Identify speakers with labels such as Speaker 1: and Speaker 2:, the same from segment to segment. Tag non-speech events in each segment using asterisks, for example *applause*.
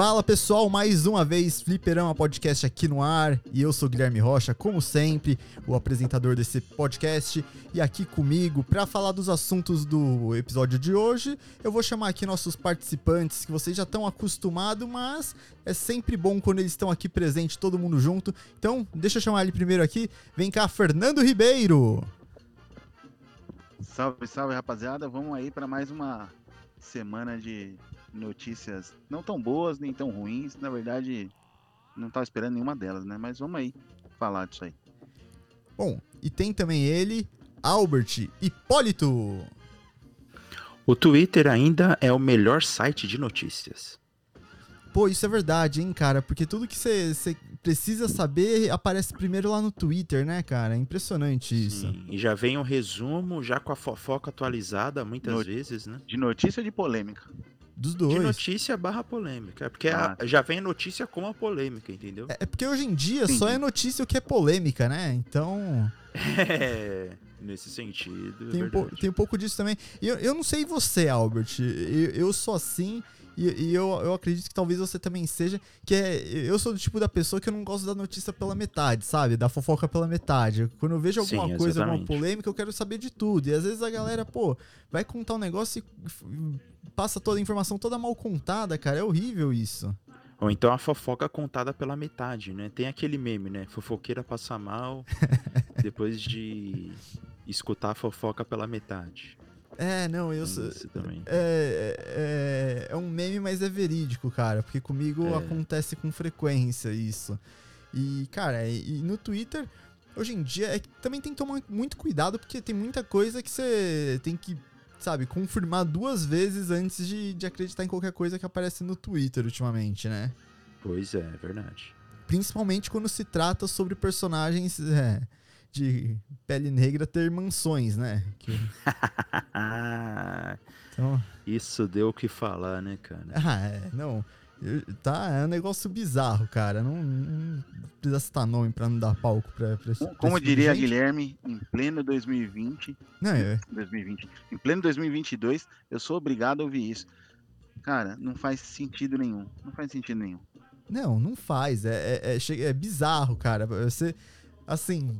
Speaker 1: Fala pessoal, mais uma vez Fliperama Podcast aqui no ar e eu sou Guilherme Rocha, como sempre, o apresentador desse podcast e aqui comigo para falar dos assuntos do episódio de hoje. Eu vou chamar aqui nossos participantes que vocês já estão acostumados, mas é sempre bom quando eles estão aqui presente, todo mundo junto. Então, deixa eu chamar ele primeiro aqui. Vem cá, Fernando Ribeiro.
Speaker 2: Salve, salve rapaziada, vamos aí para mais uma semana de notícias não tão boas nem tão ruins. Na verdade, não estava esperando nenhuma delas, né? Mas vamos aí falar disso aí.
Speaker 1: Bom, e tem também ele, Albert Hipólito.
Speaker 3: O Twitter ainda é o melhor site de notícias.
Speaker 1: Pô, isso é verdade, hein, cara? Porque tudo que você precisa saber aparece primeiro lá no Twitter, né, cara? É impressionante isso.
Speaker 3: Sim, e já vem um resumo, já com a fofoca atualizada, muitas
Speaker 2: No-
Speaker 3: vezes, né?
Speaker 2: De notícia ou de polêmica?
Speaker 1: Dos
Speaker 3: De
Speaker 1: dois.
Speaker 3: notícia barra polêmica. Porque a-
Speaker 2: Ah.
Speaker 3: já vem a notícia com a polêmica, entendeu?
Speaker 1: É é porque hoje em dia só
Speaker 2: Entendi.
Speaker 1: é notícia o que é polêmica, né? Então *laughs*
Speaker 3: É, nesse sentido. é
Speaker 1: tem um, po- tem um pouco disso também. E eu, eu não sei você, Albert. Eu, eu sou assim. E, e eu, eu acredito que talvez você também seja. Que é. Eu sou do tipo da pessoa que eu não gosto da notícia pela metade, sabe? Da fofoca pela metade. Quando eu vejo alguma
Speaker 3: Sim,
Speaker 1: coisa, alguma polêmica, eu quero saber de tudo. E às vezes a galera, pô, vai contar um negócio e passa toda a informação toda mal contada, cara. É horrível isso.
Speaker 3: Ou então a fofoca contada pela metade, né? Tem aquele meme, né? Fofoqueira passa mal *laughs* depois de escutar a fofoca pela metade.
Speaker 1: É, não, eu sou.
Speaker 3: também.
Speaker 1: É, é, é um meme, mas é verídico, cara. Porque comigo
Speaker 3: É.
Speaker 1: acontece com frequência isso. E, cara, e, e no Twitter, hoje em dia, é também tem que tomar muito cuidado, porque tem muita coisa que você tem que, sabe, confirmar duas vezes antes de, de acreditar em qualquer coisa que aparece no Twitter ultimamente, né?
Speaker 3: Pois é, é verdade.
Speaker 1: Principalmente quando se trata sobre personagens é, de pele negra ter mansões, né? Que- *laughs* então,
Speaker 3: Isso deu o que falar, né, cara?
Speaker 1: Ah, é, não. Tá, é um negócio bizarro, cara. Não, não precisa citar nome pra não dar palco pra, pra, pra
Speaker 2: Como
Speaker 1: de
Speaker 2: diria
Speaker 1: gente.
Speaker 2: Guilherme, em pleno 2020,
Speaker 1: Não, é,
Speaker 2: 2020, em pleno 2022, eu sou obrigado a ouvir isso. Cara, não faz sentido nenhum. Não faz sentido nenhum.
Speaker 1: não, não faz. É, é, é, é bizarro, cara. Você, assim.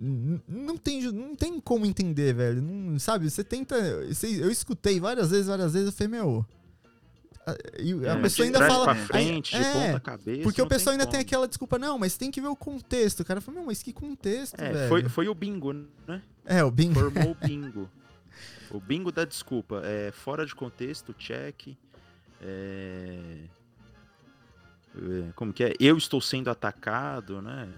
Speaker 1: Não tem, não tem como entender, velho. Não, sabe, você tenta. você- eu escutei várias vezes, várias vezes, eu falei, meu. a- E a
Speaker 2: É,
Speaker 1: pessoa ainda fala.
Speaker 3: pra
Speaker 2: aí-
Speaker 3: frente, de
Speaker 1: é,
Speaker 3: ponta cabeça.
Speaker 1: Porque o pessoal ainda tem
Speaker 3: como.
Speaker 1: aquela desculpa, não, mas tem que ver o contexto. O cara fala, meu, mas que contexto,
Speaker 3: É,
Speaker 1: velho?
Speaker 3: foi, foi o bingo, né?
Speaker 1: É, o bingo.
Speaker 3: Formou o *laughs* bingo. O bingo da desculpa. É fora de contexto, check. É... é, Como que é? Eu estou sendo atacado, né?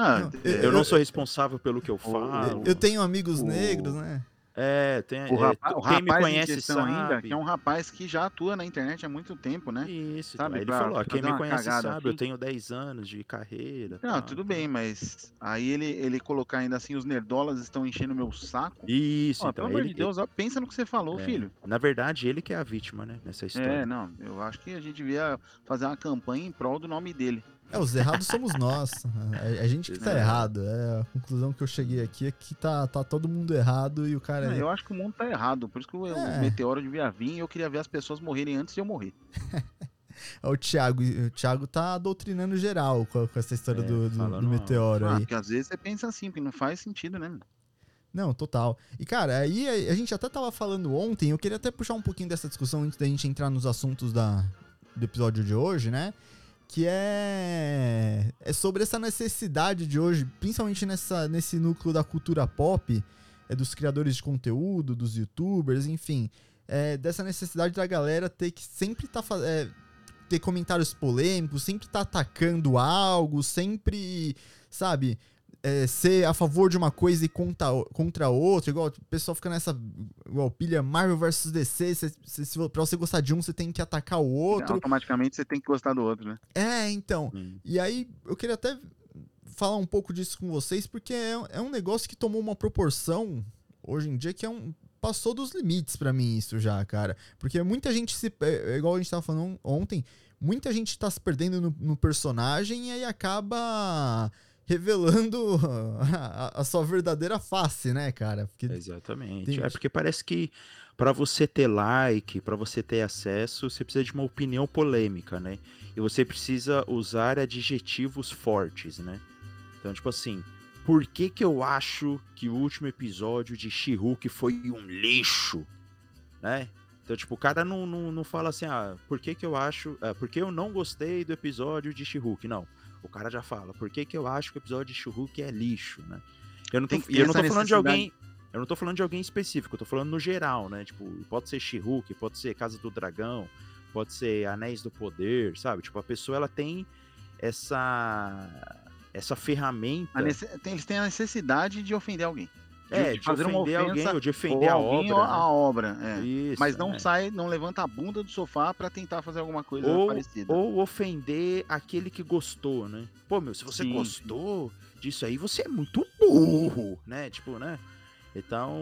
Speaker 2: Ah,
Speaker 1: Não,
Speaker 2: é,
Speaker 3: Eu, não sou responsável pelo que eu falo.
Speaker 1: Eu tenho amigos
Speaker 2: o-
Speaker 1: negros, né?
Speaker 3: É, tem.
Speaker 2: o,
Speaker 3: é,
Speaker 2: rapaz, o
Speaker 3: quem me
Speaker 2: rapaz em
Speaker 3: conhece sabe.
Speaker 2: ainda, que é um rapaz que já atua na internet há muito tempo, né?
Speaker 3: Isso,
Speaker 2: Sabe.
Speaker 3: Aí ele
Speaker 2: pra
Speaker 3: falou, quem me conhece sabe, eu
Speaker 2: assim.
Speaker 3: tenho 10 anos de carreira.
Speaker 2: Não,
Speaker 3: tal,
Speaker 2: tudo
Speaker 3: tal.
Speaker 2: bem, mas aí ele, ele colocar ainda assim, os nerdolas estão enchendo meu saco.
Speaker 3: Isso,
Speaker 2: Ó,
Speaker 3: então.
Speaker 2: pelo amor de Deus, ó, pensa no que você falou,
Speaker 3: É,
Speaker 2: filho.
Speaker 3: Na verdade, ele que é a vítima, né? Nessa história.
Speaker 2: É, não, eu acho que a gente devia fazer uma campanha em prol do nome dele.
Speaker 1: É, os errados somos nós. A, a gente que tá
Speaker 2: É.
Speaker 1: errado. É, a conclusão que eu cheguei aqui é que tá, tá todo mundo errado e o cara.
Speaker 2: Não, eu acho que o mundo tá errado, por isso que o,
Speaker 1: É.
Speaker 2: meteoro devia vir e eu queria ver as pessoas morrerem antes de eu morrer. *laughs*
Speaker 1: É o Thiago. O Thiago tá doutrinando geral com, com essa história
Speaker 3: É,
Speaker 1: do, do- do meteoro
Speaker 2: Ah,
Speaker 1: aí.
Speaker 2: porque às vezes você pensa assim, porque não faz sentido, né?
Speaker 1: Não, total. E, cara, aí a, a gente até tava falando ontem, eu queria até puxar um pouquinho dessa discussão antes da gente entrar nos assuntos da, do episódio de hoje, né? Que é, é sobre essa necessidade de hoje, principalmente nessa, nesse núcleo da cultura pop, é dos criadores de conteúdo, dos youtubers, enfim, é, dessa necessidade da galera ter que sempre tá é, ter comentários polêmicos, sempre tá atacando algo, sempre, sabe, é, ser a favor de uma coisa e contra, contra outra, igual o pessoal fica nessa igual pilha Marvel vs DC, cê, cê, se, pra você gostar de um, você tem que atacar o outro.
Speaker 2: Automaticamente você tem que gostar do outro, né?
Speaker 1: É, então.
Speaker 3: Hum.
Speaker 1: E aí eu queria até falar um pouco disso com vocês, porque é, é um negócio que tomou uma proporção hoje em dia que é um passou dos limites pra mim isso já, cara. Porque muita gente se. É, é igual a gente tava falando on- ontem, muita gente tá se perdendo no, no personagem e aí acaba revelando a, a sua verdadeira face, né, cara? Porque
Speaker 3: Exatamente.
Speaker 1: Tem-
Speaker 3: É porque parece que pra você ter like, pra você ter acesso, você precisa de uma opinião polêmica, né? E você precisa usar adjetivos fortes, né? Então, tipo assim, por que que eu acho que o último episódio de She-Hulk foi um lixo, né? Então, tipo, o cara não, não, não fala assim, ah, por que que eu acho, ah, por que eu não gostei do episódio de She-Hulk? Não. O cara já fala, por que que eu acho que o episódio de She-Hulk é lixo, né? Eu não tô, eu não tô falando de alguém, eu não tô falando de alguém específico, eu tô falando no geral, né? Tipo, pode ser She-Hulk, pode ser Casa do Dragão, pode ser Anéis do Poder, sabe? Tipo, a pessoa ela tem essa essa ferramenta
Speaker 2: A nece- Eles têm a necessidade de ofender alguém.
Speaker 3: É, de
Speaker 2: fazer uma
Speaker 3: ofender alguém
Speaker 2: ofensa
Speaker 3: ou de ofender
Speaker 2: ou
Speaker 3: a
Speaker 2: alguém
Speaker 3: obra.
Speaker 2: ou
Speaker 3: né?
Speaker 2: a obra. é.
Speaker 3: Isso,
Speaker 2: Mas não
Speaker 3: é.
Speaker 2: sai, não levanta a bunda do sofá pra tentar fazer alguma coisa
Speaker 3: ou,
Speaker 2: parecida.
Speaker 3: ou ofender aquele que gostou, né? Pô, meu, se você
Speaker 2: Sim,
Speaker 3: gostou disso aí, você é muito burro, né? Tipo, né? Então,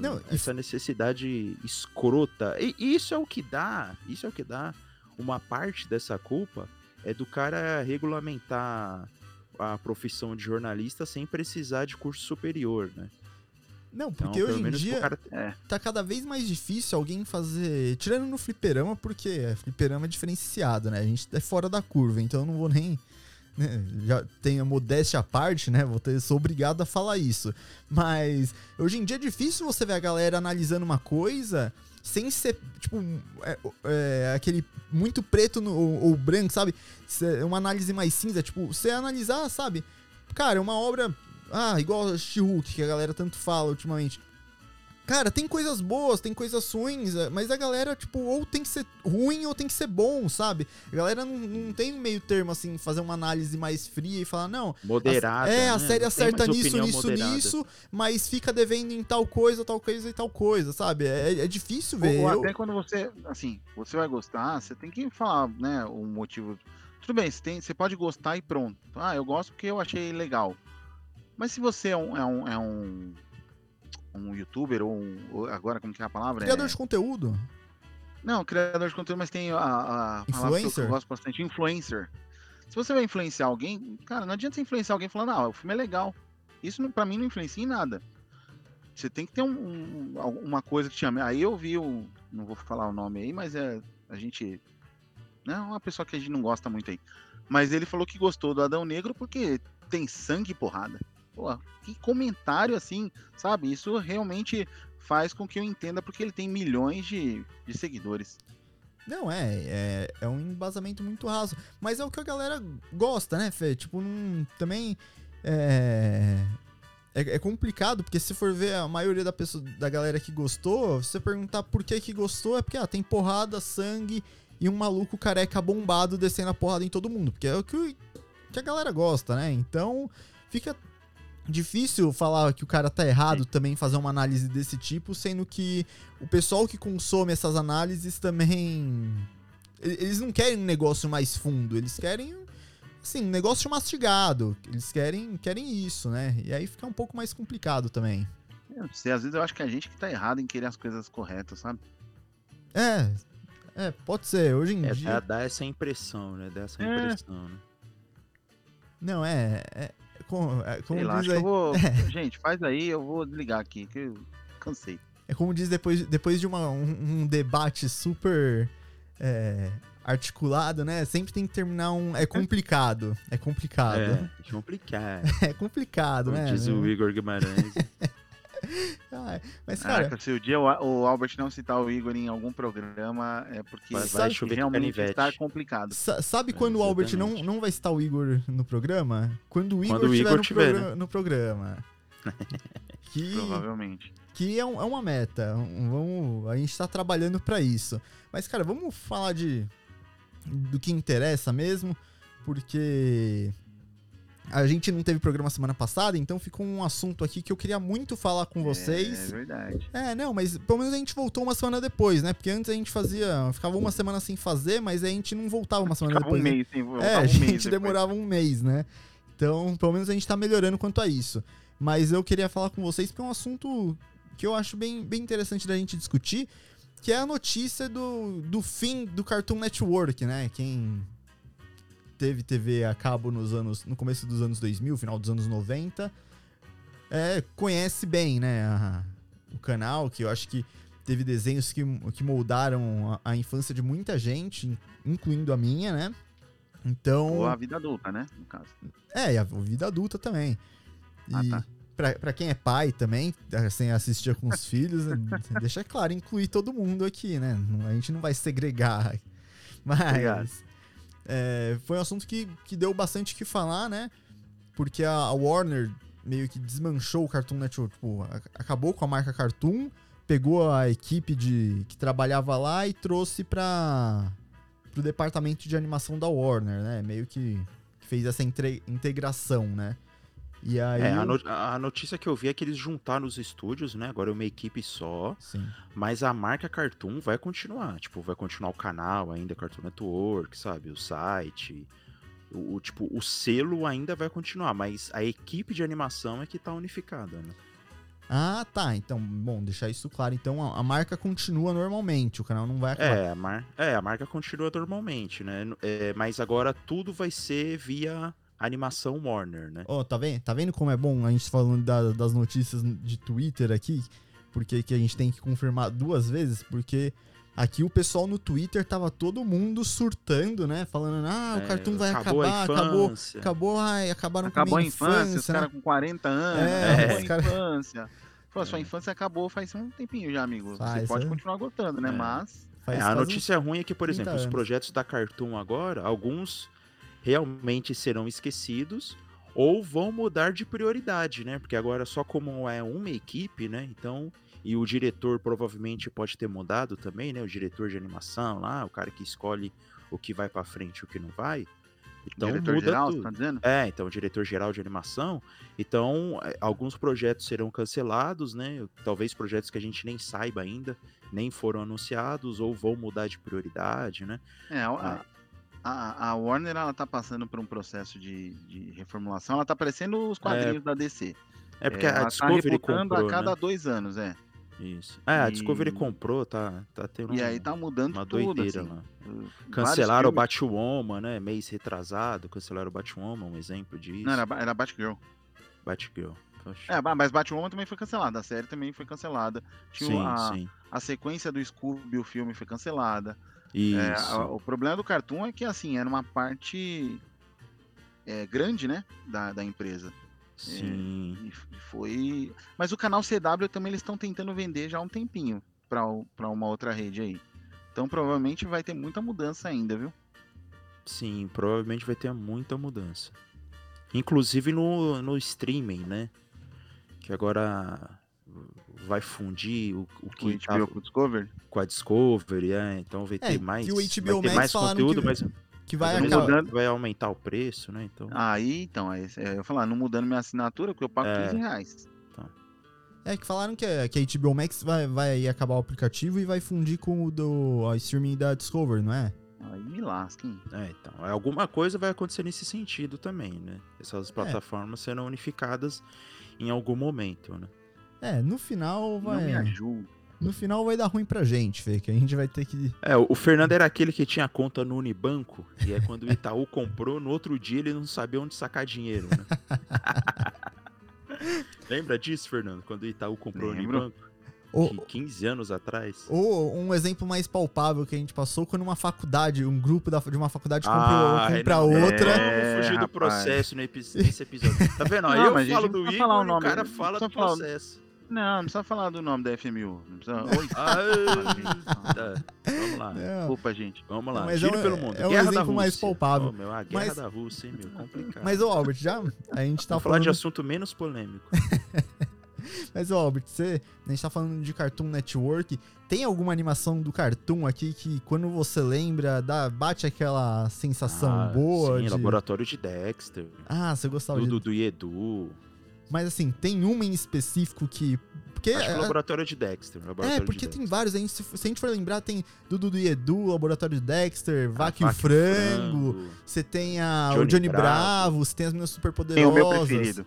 Speaker 1: Não, e
Speaker 3: essa necessidade escrota. E isso é o que dá, isso é o que dá uma parte dessa culpa é do cara regulamentar a profissão de jornalista sem precisar de curso superior, né?
Speaker 1: Não,
Speaker 3: Então,
Speaker 1: porque
Speaker 3: pelo
Speaker 1: hoje em dia
Speaker 3: cara
Speaker 2: É.
Speaker 1: tá cada vez mais difícil alguém fazer. Tirando no fliperama, porque é, fliperama é diferenciado, né? A gente é fora da curva, então eu não vou nem. né, Já tenho a modéstia à parte, né? Vou ter, sou obrigado a falar isso. Mas hoje em dia é difícil você ver a galera analisando uma coisa sem ser, tipo, é, é, aquele muito preto no- ou, ou branco, sabe? Uma análise mais cinza, tipo, você analisar, sabe? Cara, é uma obra. Ah, igual a She-Hulk, que a galera tanto fala ultimamente. Cara, tem coisas boas, tem coisas ruins, é, mas a galera, tipo, ou tem que ser ruim ou tem que ser bom, sabe? A galera não, não tem um meio termo, assim, fazer uma análise mais fria e falar, não,
Speaker 3: moderado.
Speaker 1: é, a
Speaker 3: né?
Speaker 1: série
Speaker 3: Não tem
Speaker 1: acerta nisso, nisso,
Speaker 3: moderada.
Speaker 1: nisso, mas fica devendo em tal coisa, tal coisa e tal coisa, sabe? É, é difícil ver.
Speaker 2: Ou
Speaker 1: Eu-
Speaker 2: até quando você, assim, você vai gostar, você tem que falar, né, o motivo. Tudo bem, você, tem, você pode gostar e pronto. Ah, eu gosto porque eu achei legal. Mas se você é um, é um, é um, um youtuber ou, um, agora como que é a palavra?
Speaker 1: Criador
Speaker 2: é...
Speaker 1: de conteúdo.
Speaker 2: Não, criador de conteúdo, mas tem a, a palavra que eu-
Speaker 1: Influencer?
Speaker 2: gosto bastante, influencer. Se você vai influenciar alguém, cara, não adianta você influenciar alguém falando, ah, o filme é legal. Isso pra mim não influencia em nada. Você tem que ter um- um- uma coisa que te chame. Aí eu vi o. Não vou falar o nome aí, mas é. A gente. Né, uma pessoa que a gente não gosta muito aí. Mas ele falou que gostou do Adão Negro porque tem sangue e porrada. Pô, que comentário assim, sabe? Isso realmente faz com que eu entenda porque ele tem milhões de, de seguidores.
Speaker 1: Não, é, é, é um embasamento muito raso. Mas é o que a galera gosta, né, Fê? Tipo, não, também é, é, é complicado, porque se for ver a maioria da, pessoa, da galera que gostou, você perguntar por que que gostou, é porque ah, tem porrada, sangue e um maluco careca bombado descendo a porrada em todo mundo. Porque é o que, que a galera gosta, né? Então, fica difícil falar que o cara tá errado também fazer uma análise desse tipo, sendo que o pessoal que consome essas análises também. Eles não querem um negócio mais fundo, eles querem. Assim, um negócio mastigado. Eles querem, querem isso, né? E aí fica um pouco mais complicado também.
Speaker 2: Eu não sei, às vezes eu acho que a gente que tá errado em querer as coisas corretas, sabe?
Speaker 1: É. É, pode ser. Hoje em
Speaker 3: É,
Speaker 1: dia.
Speaker 3: dá, dá essa impressão, né? Dá essa
Speaker 2: É.
Speaker 3: impressão, né?
Speaker 1: Não, é. é como, é como
Speaker 2: lá,
Speaker 1: diz aí,
Speaker 2: eu vou. *laughs* Gente, faz aí, eu vou desligar aqui, que eu cansei.
Speaker 1: é como diz depois, depois de uma- um, um debate super é, articulado, né? Sempre tem que terminar um. É complicado. É complicado.
Speaker 3: É, complicado. *laughs*
Speaker 1: É, complicado,
Speaker 3: Como
Speaker 1: né?
Speaker 3: diz o Igor Guimarães. *laughs*
Speaker 1: Ah, mas, cara,
Speaker 2: Caraca, se o dia o, o Albert não citar o Igor em algum programa, é porque
Speaker 3: Vai-
Speaker 1: vai
Speaker 3: chover
Speaker 2: realmente está complicado.
Speaker 1: sa- sabe
Speaker 3: É,
Speaker 1: quando o Albert não, não vai citar o Igor no programa? Quando o Igor
Speaker 3: Quando o
Speaker 1: estiver
Speaker 3: Igor
Speaker 1: no,
Speaker 3: tiver,
Speaker 1: progra- no programa. *laughs* que
Speaker 2: Provavelmente.
Speaker 1: que é, um- é uma meta. Um- Vamos, a gente tá trabalhando pra isso. Mas, cara, vamos falar de do que interessa mesmo, porque a gente não teve programa semana passada, então ficou um assunto aqui que eu queria muito falar com
Speaker 2: É
Speaker 1: vocês.
Speaker 2: verdade.
Speaker 1: É, não, mas pelo menos a gente voltou uma semana depois, né? Porque antes a gente fazia, ficava uma semana sem fazer, mas a gente não voltava uma semana
Speaker 2: Ficava um
Speaker 1: depois. né?
Speaker 2: mês sem voltar,
Speaker 1: É,
Speaker 2: um
Speaker 1: a
Speaker 2: mês
Speaker 1: gente
Speaker 2: depois.
Speaker 1: demorava um mês, né? Então, pelo menos a gente tá melhorando quanto a isso. Mas eu queria falar com vocês porque é um assunto que eu acho bem, bem interessante da gente discutir, que é a notícia do, do fim do Cartoon Network, né? Quem teve TV a cabo nos anos, no começo dos anos 2000, final dos anos 90, é, conhece bem, né, a- o canal, que eu acho que teve desenhos que, que moldaram a, a infância de muita gente, in- incluindo a minha, né? Então,
Speaker 2: Ou a vida adulta, né? No caso.
Speaker 1: é, e a vida adulta também. E
Speaker 2: Ah, tá.
Speaker 1: pra, pra quem é pai também, assim, assistia com os filhos, *laughs* deixa claro, incluir todo mundo aqui, né? A gente não vai segregar.
Speaker 2: Obrigado.
Speaker 1: É, foi um assunto que, que deu bastante o que falar, né? Porque a, a Warner meio que desmanchou o Cartoon Network, tipo, a- acabou com a marca Cartoon, pegou a equipe de que trabalhava lá e trouxe para pro departamento de animação da Warner, né? Meio que fez essa integração, né? E aí.
Speaker 3: É, a, no- a notícia que eu vi é que eles juntaram os estúdios, né? Agora é uma equipe só.
Speaker 1: Sim.
Speaker 3: Mas a marca Cartoon vai continuar. Tipo, vai continuar o canal ainda, Cartoon Network, sabe? O site. O, o, tipo, o selo ainda vai continuar, mas a equipe de animação é que tá unificada, né?
Speaker 1: Ah, tá. Então, bom, deixar isso claro. Então, a, a marca continua normalmente. O canal não vai acabar.
Speaker 3: É a, mar... é, a marca continua normalmente, né? É, mas agora tudo vai ser via animação Warner, né?
Speaker 1: Ó, tá vendo? Tá vendo como é bom a gente falando da- das notícias de Twitter aqui? Porque que a gente tem que confirmar duas vezes? Porque aqui o pessoal no Twitter tava todo mundo surtando, né? Falando, ah, o
Speaker 3: É,
Speaker 1: Cartoon vai
Speaker 3: acabou a
Speaker 1: acabar, acabou,
Speaker 3: infância.
Speaker 1: acabou, ai, acabaram com a
Speaker 2: Acabou a
Speaker 1: minha
Speaker 2: infância,
Speaker 1: infância,
Speaker 2: os
Speaker 1: né?
Speaker 2: caras com 40 anos.
Speaker 1: É,
Speaker 2: acabou
Speaker 1: os
Speaker 2: a infância. Pô, sua
Speaker 3: É.
Speaker 2: infância acabou faz um tempinho já, amigo.
Speaker 1: Faz,
Speaker 2: Você pode
Speaker 1: é.
Speaker 2: continuar gostando, né?
Speaker 3: É.
Speaker 2: Mas.
Speaker 1: Faz-
Speaker 3: É, a notícia ruim é que, por
Speaker 1: 30
Speaker 3: exemplo, os
Speaker 1: anos.
Speaker 3: projetos da Cartoon agora, alguns realmente serão esquecidos ou vão mudar de prioridade, né? Porque agora só como é uma equipe, né? Então, e o diretor provavelmente pode ter mudado também, né? O diretor de animação lá, o cara que escolhe o que vai pra frente e o que não vai. Então
Speaker 2: diretor
Speaker 3: muda
Speaker 2: geral,
Speaker 3: tudo.
Speaker 2: você tá dizendo?
Speaker 3: É, então, o diretor geral de animação. Então, é, alguns projetos serão cancelados, né? Talvez projetos que a gente nem saiba ainda, nem foram anunciados, ou vão mudar de prioridade, né?
Speaker 2: É, a, a, a Warner ela tá passando por um processo de, de reformulação. Ela tá parecendo os quadrinhos da DC.
Speaker 3: É porque
Speaker 2: É,
Speaker 3: a
Speaker 2: tá
Speaker 3: Discovery
Speaker 2: rebutando
Speaker 3: comprou,
Speaker 2: a cada
Speaker 3: né?
Speaker 2: dois anos, é.
Speaker 3: Isso. É, a
Speaker 2: E-
Speaker 3: Discovery comprou, tá, tá tendo
Speaker 2: E aí
Speaker 3: um-
Speaker 2: tá mudando
Speaker 3: uma
Speaker 2: tudo,
Speaker 3: doideira
Speaker 2: assim.
Speaker 3: lá. Cancelaram o Batwoman, né? Mês retrasado, cancelaram o Batwoman, um exemplo disso.
Speaker 2: Não, era, era Batgirl.
Speaker 3: Batgirl. Poxa.
Speaker 2: É, mas Batwoman também foi cancelada. A série também foi cancelada. Tinha
Speaker 3: sim,
Speaker 2: a,
Speaker 3: sim.
Speaker 2: a sequência do Scooby, o filme foi cancelada. É, a- o problema do Cartoon é que, assim, era uma parte é, grande, né, da, da empresa.
Speaker 3: Sim.
Speaker 2: E f- e foi... Mas o canal CW também eles estão tentando vender já há um tempinho pra uma outra rede aí. Então provavelmente vai ter muita mudança ainda, viu?
Speaker 3: Sim, provavelmente vai ter muita mudança. Inclusive no, no streaming, né? Que agora vai fundir o, o
Speaker 2: O
Speaker 3: que
Speaker 2: HBO
Speaker 3: tava
Speaker 2: com o Discovery.
Speaker 3: com a Discovery, é, então vai
Speaker 1: É,
Speaker 3: ter mais,
Speaker 1: que o
Speaker 3: vai
Speaker 1: HBO
Speaker 3: ter
Speaker 1: Max
Speaker 3: mais conteúdo,
Speaker 1: que-
Speaker 3: mas
Speaker 1: Que vai
Speaker 2: Mas
Speaker 1: acabar.
Speaker 2: mudando-
Speaker 3: vai aumentar o preço, né? Então,
Speaker 2: Aí, então, aí, é, eu ia falar, não mudando minha assinatura, porque eu pago
Speaker 3: É.
Speaker 2: 15 reais.
Speaker 1: É que falaram que a, que a HBO Max vai, vai acabar o aplicativo e vai fundir com o do a streaming da Discovery, não é?
Speaker 2: Aí me lasquem.
Speaker 3: é, então, alguma coisa vai acontecer nesse sentido também, né? Essas plataformas serão unificadas em algum momento, né?
Speaker 1: É, no final
Speaker 2: Não me
Speaker 1: vai.
Speaker 2: ajuda.
Speaker 1: No final vai dar ruim pra gente, Fê, que a gente vai ter que.
Speaker 3: É, o Fernando era aquele que tinha conta no Unibanco, e é quando o Itaú *laughs* comprou, no outro dia ele não sabia onde sacar dinheiro, né? *laughs* Lembra disso, Fernando? Quando o Itaú comprou
Speaker 2: Lembro.
Speaker 3: o Unibanco?
Speaker 1: Ou,
Speaker 3: Que 15 anos atrás?
Speaker 1: ou um exemplo mais palpável que a gente passou quando uma faculdade, um grupo da- de uma faculdade
Speaker 3: Ah,
Speaker 1: compra, compra
Speaker 3: não, não,
Speaker 1: outra.
Speaker 2: É,
Speaker 3: Vamos fugir do
Speaker 2: rapaz.
Speaker 3: processo nesse episódio. Tá vendo?
Speaker 2: Não,
Speaker 3: eu falo do Igor
Speaker 2: o
Speaker 3: e cara fala do
Speaker 2: falar
Speaker 3: processo.
Speaker 2: Não, não precisa falar do nome da FMU. Não precisa... Oi,
Speaker 3: Ah, tá. Vamos lá.
Speaker 1: Não,
Speaker 2: desculpa, gente.
Speaker 3: Vamos lá.
Speaker 1: Mas é um-
Speaker 3: pelo mundo.
Speaker 1: é um
Speaker 3: Guerra da
Speaker 1: exemplo mais
Speaker 3: Rússia.
Speaker 1: palpável.
Speaker 3: Ô, meu, a guerra
Speaker 1: Mas-
Speaker 3: da Rússia, hein, meu? Complicado.
Speaker 1: Mas, ô Albert, já a gente tá
Speaker 3: Vamos falar de
Speaker 1: falando.
Speaker 3: assunto menos polêmico. *laughs*
Speaker 1: Mas, ô Albert, você, a gente tá falando de Cartoon Network. Tem alguma animação do Cartoon aqui que, quando você lembra, dá, bate aquela sensação
Speaker 3: Ah,
Speaker 1: boa?
Speaker 3: Sim,
Speaker 1: de...
Speaker 3: Laboratório de Dexter.
Speaker 1: Ah, você gostava
Speaker 3: Do
Speaker 1: de.
Speaker 3: Dudu e Edu.
Speaker 1: Mas assim, tem uma em específico que. Porque.
Speaker 3: Acho que
Speaker 1: é,
Speaker 3: o Laboratório de Dexter.
Speaker 1: é,
Speaker 3: Laboratório
Speaker 1: porque
Speaker 3: de
Speaker 1: tem vários. A gente, se, se a gente for lembrar, tem Dudu e Edu, Laboratório de Dexter,
Speaker 3: Dexter.
Speaker 1: Vaca e o
Speaker 3: Ah,
Speaker 1: Frango. Você tem a, o
Speaker 3: Johnny
Speaker 1: Johnny
Speaker 3: Bravo.
Speaker 1: Você tem as meninas super
Speaker 2: Tem o meu preferido.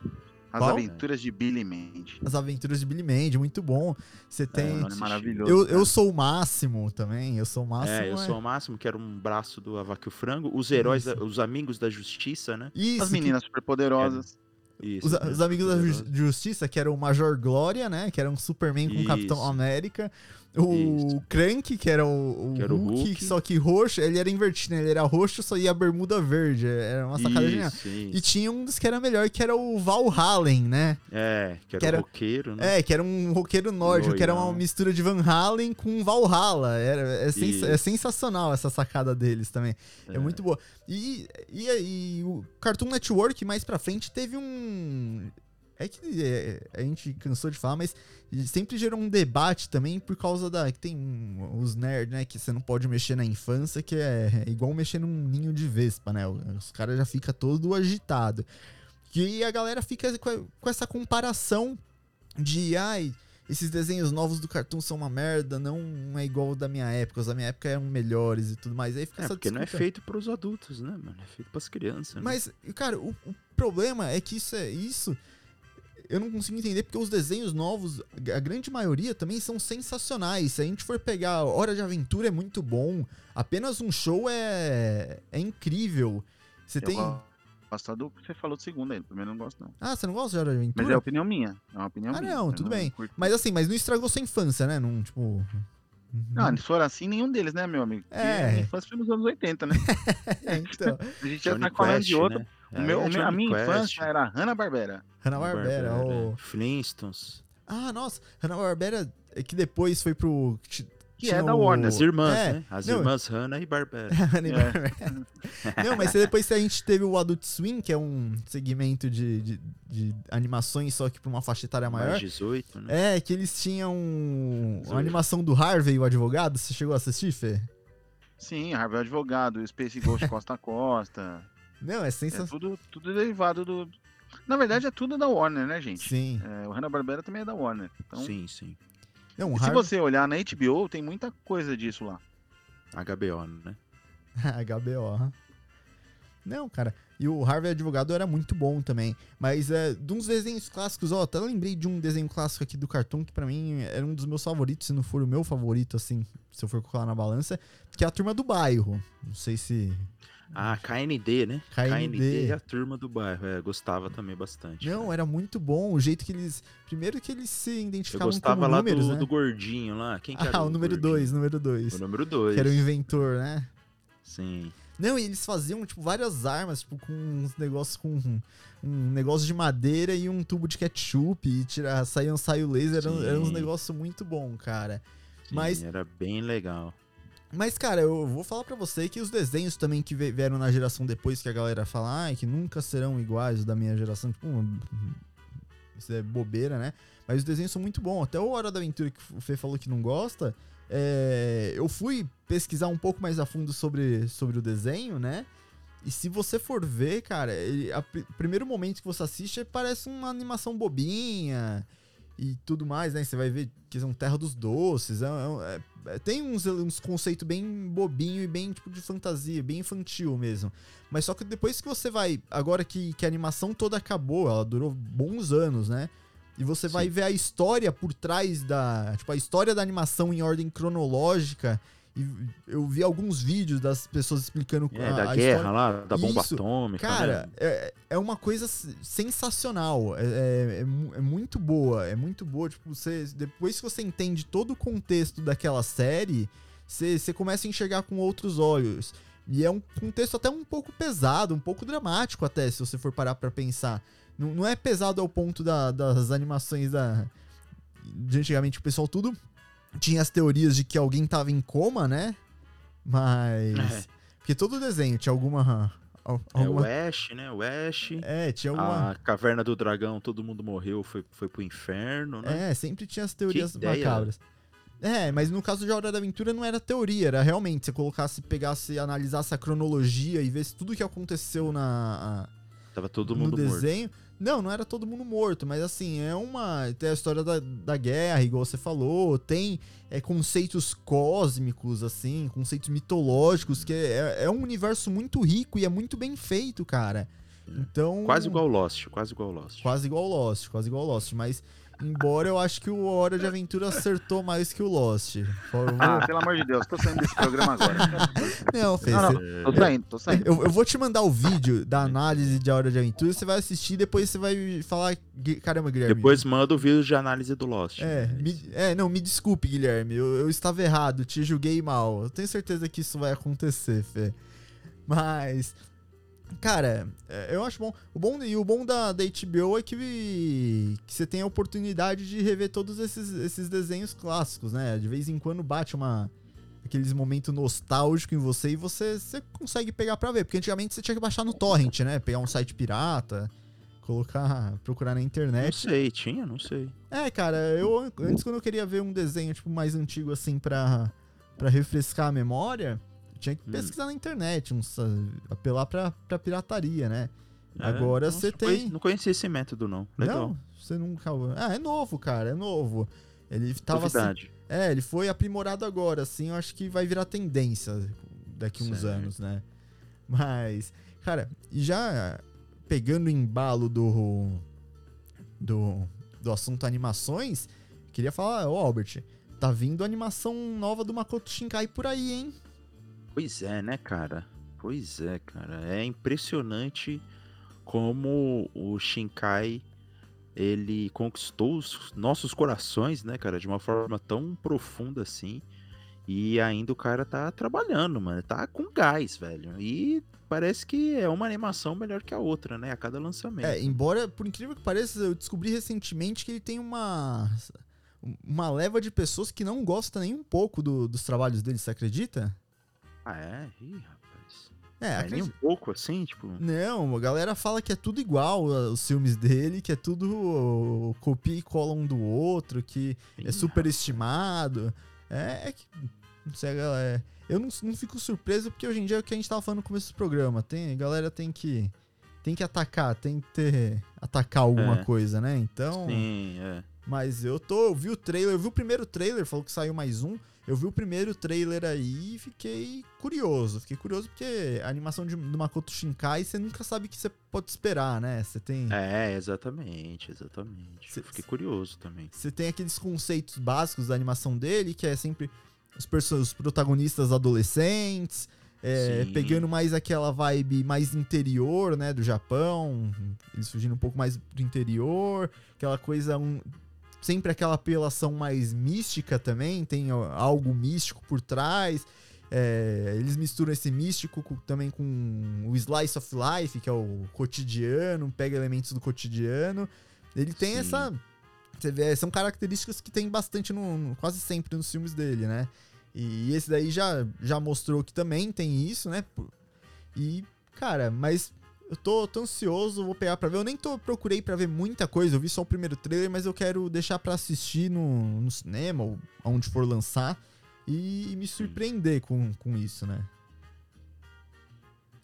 Speaker 2: As
Speaker 1: Qual?
Speaker 2: Aventuras de Billy Mandy.
Speaker 1: As Aventuras de Billy Mandy, muito bom. Você
Speaker 2: É,
Speaker 1: tem.
Speaker 2: nome é maravilhoso.
Speaker 1: eu,
Speaker 2: cara.
Speaker 1: eu sou o máximo também. Eu sou o máximo.
Speaker 3: é, eu sou o máximo, que era um braço do Avaque o Frango. Os heróis, da- os amigos da justiça, né?
Speaker 1: Isso,
Speaker 2: As
Speaker 1: que-
Speaker 2: meninas superpoderosas.
Speaker 3: Isso.
Speaker 1: Os, os amigos da. Ju- Justiça, que era o Major Glória, né? Que era um Superman com o Capitão. América. O
Speaker 3: Isso.
Speaker 1: Crank, que era o, o,
Speaker 3: Que era o
Speaker 1: Hulk,
Speaker 3: Hulk.
Speaker 1: só que roxo, ele era invertido, né? Ele era roxo, só ia a bermuda verde. Era uma sacada genial. E tinha um dos que era melhor, que era o Valhallen, né?
Speaker 3: É, que era,
Speaker 1: que era-
Speaker 3: o roqueiro, né?
Speaker 1: É, que era um roqueiro nórdico, que era uma mistura de Van Halen com Valhalla. Era, é, sens- é sensacional essa sacada deles também. É,
Speaker 3: É.
Speaker 1: muito boa. E, e, e o Cartoon Network, mais pra frente, teve um. É que é, a gente cansou de falar, mas sempre gerou um debate também por causa da. que tem os nerds, né? Que você não pode mexer na infância, que é igual mexer num ninho de vespa, né? Os caras já ficam todo agitado. E a galera fica com, essa comparação de. Ai, esses desenhos novos do Cartoon são uma merda, não é igual o da minha época. Os da minha época eram melhores e tudo mais. Aí fica
Speaker 3: É,
Speaker 1: essa
Speaker 3: porque não é feito pros adultos, né, mano? É feito pras crianças. né?
Speaker 1: Mas, cara, o, o problema é que isso é isso. Eu não consigo entender porque os desenhos novos, a grande maioria também são sensacionais. Se a gente for pegar Hora de Aventura é muito bom. Apenas um show é é incrível. Você
Speaker 2: Eu
Speaker 1: tem
Speaker 2: gosto do que você falou de segunda aí. Primeiro eu não gosto, não.
Speaker 1: Ah, você não gosta de Hora de Aventura?
Speaker 2: Mas é opinião minha. É uma opinião
Speaker 1: Ah,
Speaker 2: minha.
Speaker 1: não,
Speaker 2: eu
Speaker 1: tudo bem.
Speaker 2: curto.
Speaker 1: Mas assim, mas não estragou sua infância, né? Não, tipo.
Speaker 2: Não, se for assim, nenhum deles, né, meu amigo? Porque
Speaker 1: É.
Speaker 2: A infância foi nos anos 80, né? *laughs*
Speaker 1: É, então.
Speaker 2: A gente já
Speaker 3: Johnny
Speaker 2: tá falando
Speaker 3: Quest,
Speaker 2: de outro.
Speaker 3: né?
Speaker 2: O meu,
Speaker 3: é
Speaker 2: o meu- a minha
Speaker 3: Quest,
Speaker 2: infância era Hanna-Barbera.
Speaker 1: Hanna-Barbera.
Speaker 3: Barbera,
Speaker 1: oh.
Speaker 3: Flintstones.
Speaker 1: Ah, nossa. Hanna-Barbera é que depois foi pro.
Speaker 2: Que
Speaker 1: tinha
Speaker 2: é da
Speaker 1: o-
Speaker 2: Warner.
Speaker 3: As irmãs,
Speaker 1: É,
Speaker 3: né? As
Speaker 1: não,
Speaker 3: irmãs Hannah e Barbera. *laughs*
Speaker 1: Hanna-Barbera. Não, mas depois a gente teve o Adult Swim, que é um segmento de, de, de animações, só que pra uma faixa etária maior.
Speaker 3: Mais 18, né?
Speaker 1: É, que eles tinham uma animação do Harvey, o advogado. Você chegou a assistir, Fê?
Speaker 2: Sim, Harvey é Advogado, Space Ghost *laughs* Costa a Costa.
Speaker 1: Não, é
Speaker 2: É
Speaker 1: sensacional.
Speaker 2: tudo, tudo derivado do. Na verdade, é tudo da Warner, né, gente?
Speaker 1: Sim.
Speaker 2: É, o Hanna-Barbera também é da Warner. Então,
Speaker 3: Sim, sim.
Speaker 1: Não, o
Speaker 2: e se você olhar na HBO, tem muita coisa disso lá.
Speaker 3: HBO, né? *laughs*
Speaker 1: HBO. Não, cara. E o Harvey Advogado era muito bom também. Mas é, de uns desenhos clássicos, ó, até lembrei de um desenho clássico aqui do Cartoon que pra mim era um dos meus favoritos, se não for o meu favorito, assim, se eu for colocar na balança, que é a Turma do Bairro. Não sei se.
Speaker 3: Ah, KND, né?
Speaker 1: KND.
Speaker 3: e a turma do bairro. É, gostava também bastante.
Speaker 1: Não, era muito bom o jeito que eles. Primeiro que eles se
Speaker 3: Eu
Speaker 1: identificavam
Speaker 3: gostava
Speaker 1: como
Speaker 3: lá
Speaker 1: números,
Speaker 3: do,
Speaker 1: né?
Speaker 3: do gordinho lá. Quem que era
Speaker 1: Ah, o número
Speaker 3: gordinho?
Speaker 1: 2, número 2.
Speaker 3: O número 2.
Speaker 1: Que era o inventor, né?
Speaker 3: Sim.
Speaker 1: Não, e eles faziam, tipo, várias armas, tipo, com uns negócios com um, um negócio de madeira e um tubo de ketchup e tirar, saía um saio laser, eram,
Speaker 3: Sim.
Speaker 1: eram uns negócios muito bom, cara.
Speaker 3: sim,
Speaker 1: Mas-
Speaker 3: Era bem legal.
Speaker 1: Mas, cara, eu vou falar pra você que os desenhos também que vieram na geração depois que a galera fala, ai, que nunca serão iguais os da minha geração, tipo, hum, isso é bobeira, né? Mas os desenhos são muito bons. Até o Hora da Aventura que o Fê falou que não gosta, é, eu fui pesquisar um pouco mais a fundo sobre, sobre o desenho, né? E se você for ver, cara, ele, a pri- primeiro momento que você assiste parece uma animação bobinha e tudo mais, né? Você vai ver que são Terra dos Doces, é- é- é- tem uns, uns conceitos bem bobinho e bem tipo de fantasia, bem infantil mesmo. Mas só que depois que você vai, agora que, que a animação toda acabou, ela durou bons anos, né? E você vai
Speaker 3: Sim.
Speaker 1: ver a história por trás da. Tipo, a história da animação em ordem cronológica. E eu vi alguns vídeos das pessoas explicando
Speaker 3: É,
Speaker 1: a,
Speaker 3: da
Speaker 1: a
Speaker 3: guerra
Speaker 1: história.
Speaker 3: lá, da bomba
Speaker 1: Isso.
Speaker 3: atômica.
Speaker 1: Cara,
Speaker 3: né?
Speaker 1: é, é uma coisa sensacional. É, é- é é muito boa. É muito boa. Tipo, você, depois que você entende todo o contexto daquela série, você, você começa a enxergar com outros olhos. E é um contexto até um pouco pesado, um pouco dramático até, se você for parar pra pensar. Não, não é pesado ao ponto da- das animações da, de antigamente. O pessoal tudo tinha as teorias de que alguém tava em coma, né? Mas...
Speaker 3: É.
Speaker 1: Porque todo desenho tinha alguma... al-
Speaker 3: É, o
Speaker 1: alguma
Speaker 3: Ash, né? O Ash.
Speaker 1: é, tinha alguma.
Speaker 3: A Caverna do Dragão, todo mundo morreu, foi, foi pro inferno, né?
Speaker 1: É, sempre tinha as teorias macabras. É, mas no caso de Hora da Aventura não era teoria, era realmente você colocasse, pegasse, analisasse a cronologia e ver se tudo que aconteceu na
Speaker 3: Tava todo
Speaker 1: a- no
Speaker 3: mundo morto.
Speaker 1: Não, não era todo mundo morto, mas assim, é uma. Tem a história da, da guerra, igual você falou, tem é, conceitos cósmicos, assim, conceitos mitológicos, que é, é um universo muito rico e é muito bem feito, cara. Então.
Speaker 3: Quase igual Lost, quase igual Lost.
Speaker 1: Quase igual Lost, quase igual Lost. Mas, embora eu acho que o Hora de Aventura acertou mais que o Lost.
Speaker 2: Ah, pelo amor de Deus, tô saindo desse programa agora.
Speaker 1: não, Fê,
Speaker 2: Não, não, tô saindo, tô saindo.
Speaker 1: Eu, eu vou te mandar o vídeo da análise de Hora de Aventura, você vai assistir e depois você vai falar. "Gui- Caramba, Guilherme.
Speaker 3: Depois manda o vídeo de análise do Lost.
Speaker 1: É, me- é, não, me desculpe, Guilherme. Eu, eu estava errado, te julguei mal. Eu tenho certeza que isso vai acontecer, Fê. Mas. Cara, é, eu acho bom. O bom e o bom da, da HBO é que, que você tem a oportunidade de rever todos esses, esses desenhos clássicos, né? De vez em quando bate uma aqueles momentos nostálgicos em você e você, você consegue pegar pra ver. Porque antigamente você tinha que baixar no torrent, né? Pegar um site pirata, colocar, procurar na
Speaker 3: Não
Speaker 1: internet.
Speaker 3: sei, tinha, não sei.
Speaker 1: É, cara, eu antes quando eu queria ver um desenho tipo mais antigo assim pra, pra refrescar a memória, tinha que
Speaker 3: Hum.
Speaker 1: pesquisar na internet, uns, ah, apelar pra, pra pirataria, né?
Speaker 3: É,
Speaker 1: Agora
Speaker 3: nossa,
Speaker 1: você tem-
Speaker 3: Não conhecia esse método, não. Legal.
Speaker 1: Não, você nunca. Ah, é novo, cara, é novo. Ele tava assim, é, ele foi aprimorado agora, assim, eu acho que vai virar tendência daqui uns
Speaker 3: Certo.
Speaker 1: anos, né? Mas, cara, já pegando o embalo do do, do assunto animações, queria falar, ô Albert, tá vindo animação nova do Makoto Shinkai por aí, hein?
Speaker 3: Pois é, né, cara? Pois é, cara. É impressionante como o Shinkai ele conquistou os nossos corações, né, cara, de uma forma tão profunda assim. E ainda o cara tá trabalhando, mano. Tá com gás, velho. E parece que é uma animação melhor que a outra, né? A cada lançamento.
Speaker 1: É, embora, por incrível que pareça, eu descobri recentemente que ele tem uma uma leva de pessoas que não gosta nem um pouco do- dos trabalhos dele, você acredita?
Speaker 3: Ah, é? Ih, rapaz.
Speaker 1: É,
Speaker 3: É, nem um pouco assim, tipo.
Speaker 1: Não, a galera fala que é tudo igual uh, os filmes dele, que é tudo uh, copia e cola um do outro, que é
Speaker 3: ih,
Speaker 1: superestimado. É, é que. Não sei, a galera. Eu não, não fico surpreso porque hoje em dia é o que a gente tava falando no começo do programa. Tem, a galera tem que. Tem que atacar, tem que ter. Atacar alguma
Speaker 3: É.
Speaker 1: coisa, né? Então.
Speaker 3: Sim, é.
Speaker 1: Mas eu tô. Eu vi o trailer, eu vi o primeiro trailer, falou que saiu mais um. Eu vi o primeiro trailer aí e fiquei curioso. Fiquei curioso porque a animação de, do Makoto Shinkai, você nunca sabe o que você pode esperar, né? Você tem.
Speaker 3: É, exatamente, exatamente.
Speaker 1: Cê-
Speaker 3: Eu Fiquei curioso também.
Speaker 1: Você tem aqueles conceitos básicos da animação dele, que é sempre os, os protagonistas adolescentes, é, pegando mais aquela vibe mais interior, né, do Japão, eles fugindo um pouco mais do interior, aquela coisa, um- sempre aquela apelação mais mística também, tem algo místico por trás. é, eles misturam esse místico com- também com o slice of life, que é o cotidiano, pega elementos do cotidiano. Ele tem
Speaker 3: Sim.
Speaker 1: essa você vê, são características que tem bastante no, no- quase sempre nos filmes dele, né? E esse daí já, já mostrou que também tem isso, né? E, cara, mas eu tô, tô ansioso, vou pegar pra ver. Eu nem tô, procurei pra ver muita coisa, eu vi só o primeiro trailer, mas eu quero deixar pra assistir no, no cinema ou onde for lançar e, me surpreender com, com isso, né?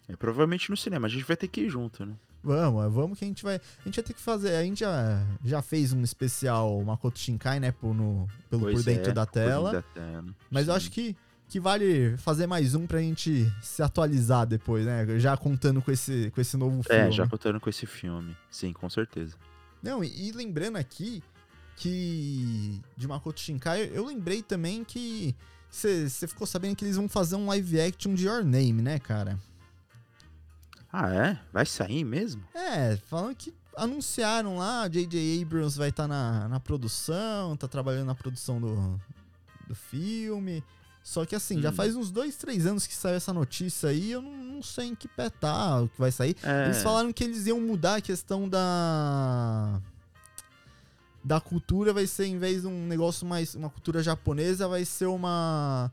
Speaker 3: É, provavelmente no cinema. A gente vai ter que ir junto, né?
Speaker 1: Vamos, vamos que a gente vai. A gente vai ter que fazer. A gente já, já fez um especial Makoto Shinkai, né? Por, no, pelo
Speaker 3: Pois
Speaker 1: por dentro
Speaker 3: é,
Speaker 1: da
Speaker 3: por dentro
Speaker 1: tela.
Speaker 3: da tela.
Speaker 1: Mas eu
Speaker 3: Sim.
Speaker 1: acho que, que vale fazer mais um pra gente se atualizar depois, né? Já contando com esse, com esse novo filme.
Speaker 3: É, já contando com esse filme. Sim, com certeza.
Speaker 1: Não, e, e lembrando aqui que de Makoto Shinkai, eu lembrei também que você ficou sabendo que eles vão fazer um live action de Your Name, né, cara?
Speaker 3: Ah, é? Vai sair mesmo?
Speaker 1: É, falando que anunciaram lá, J.J. Abrams vai estar na, na produção, tá trabalhando na produção do, do filme. Só que assim, já
Speaker 3: Hum.
Speaker 1: faz uns dois, três anos que saiu essa notícia aí, eu não, não sei em que pé tá, o que vai sair.
Speaker 3: É.
Speaker 1: Eles falaram que eles iam mudar a questão da. Da cultura, vai ser, em vez de um negócio mais. Uma cultura japonesa, vai ser uma.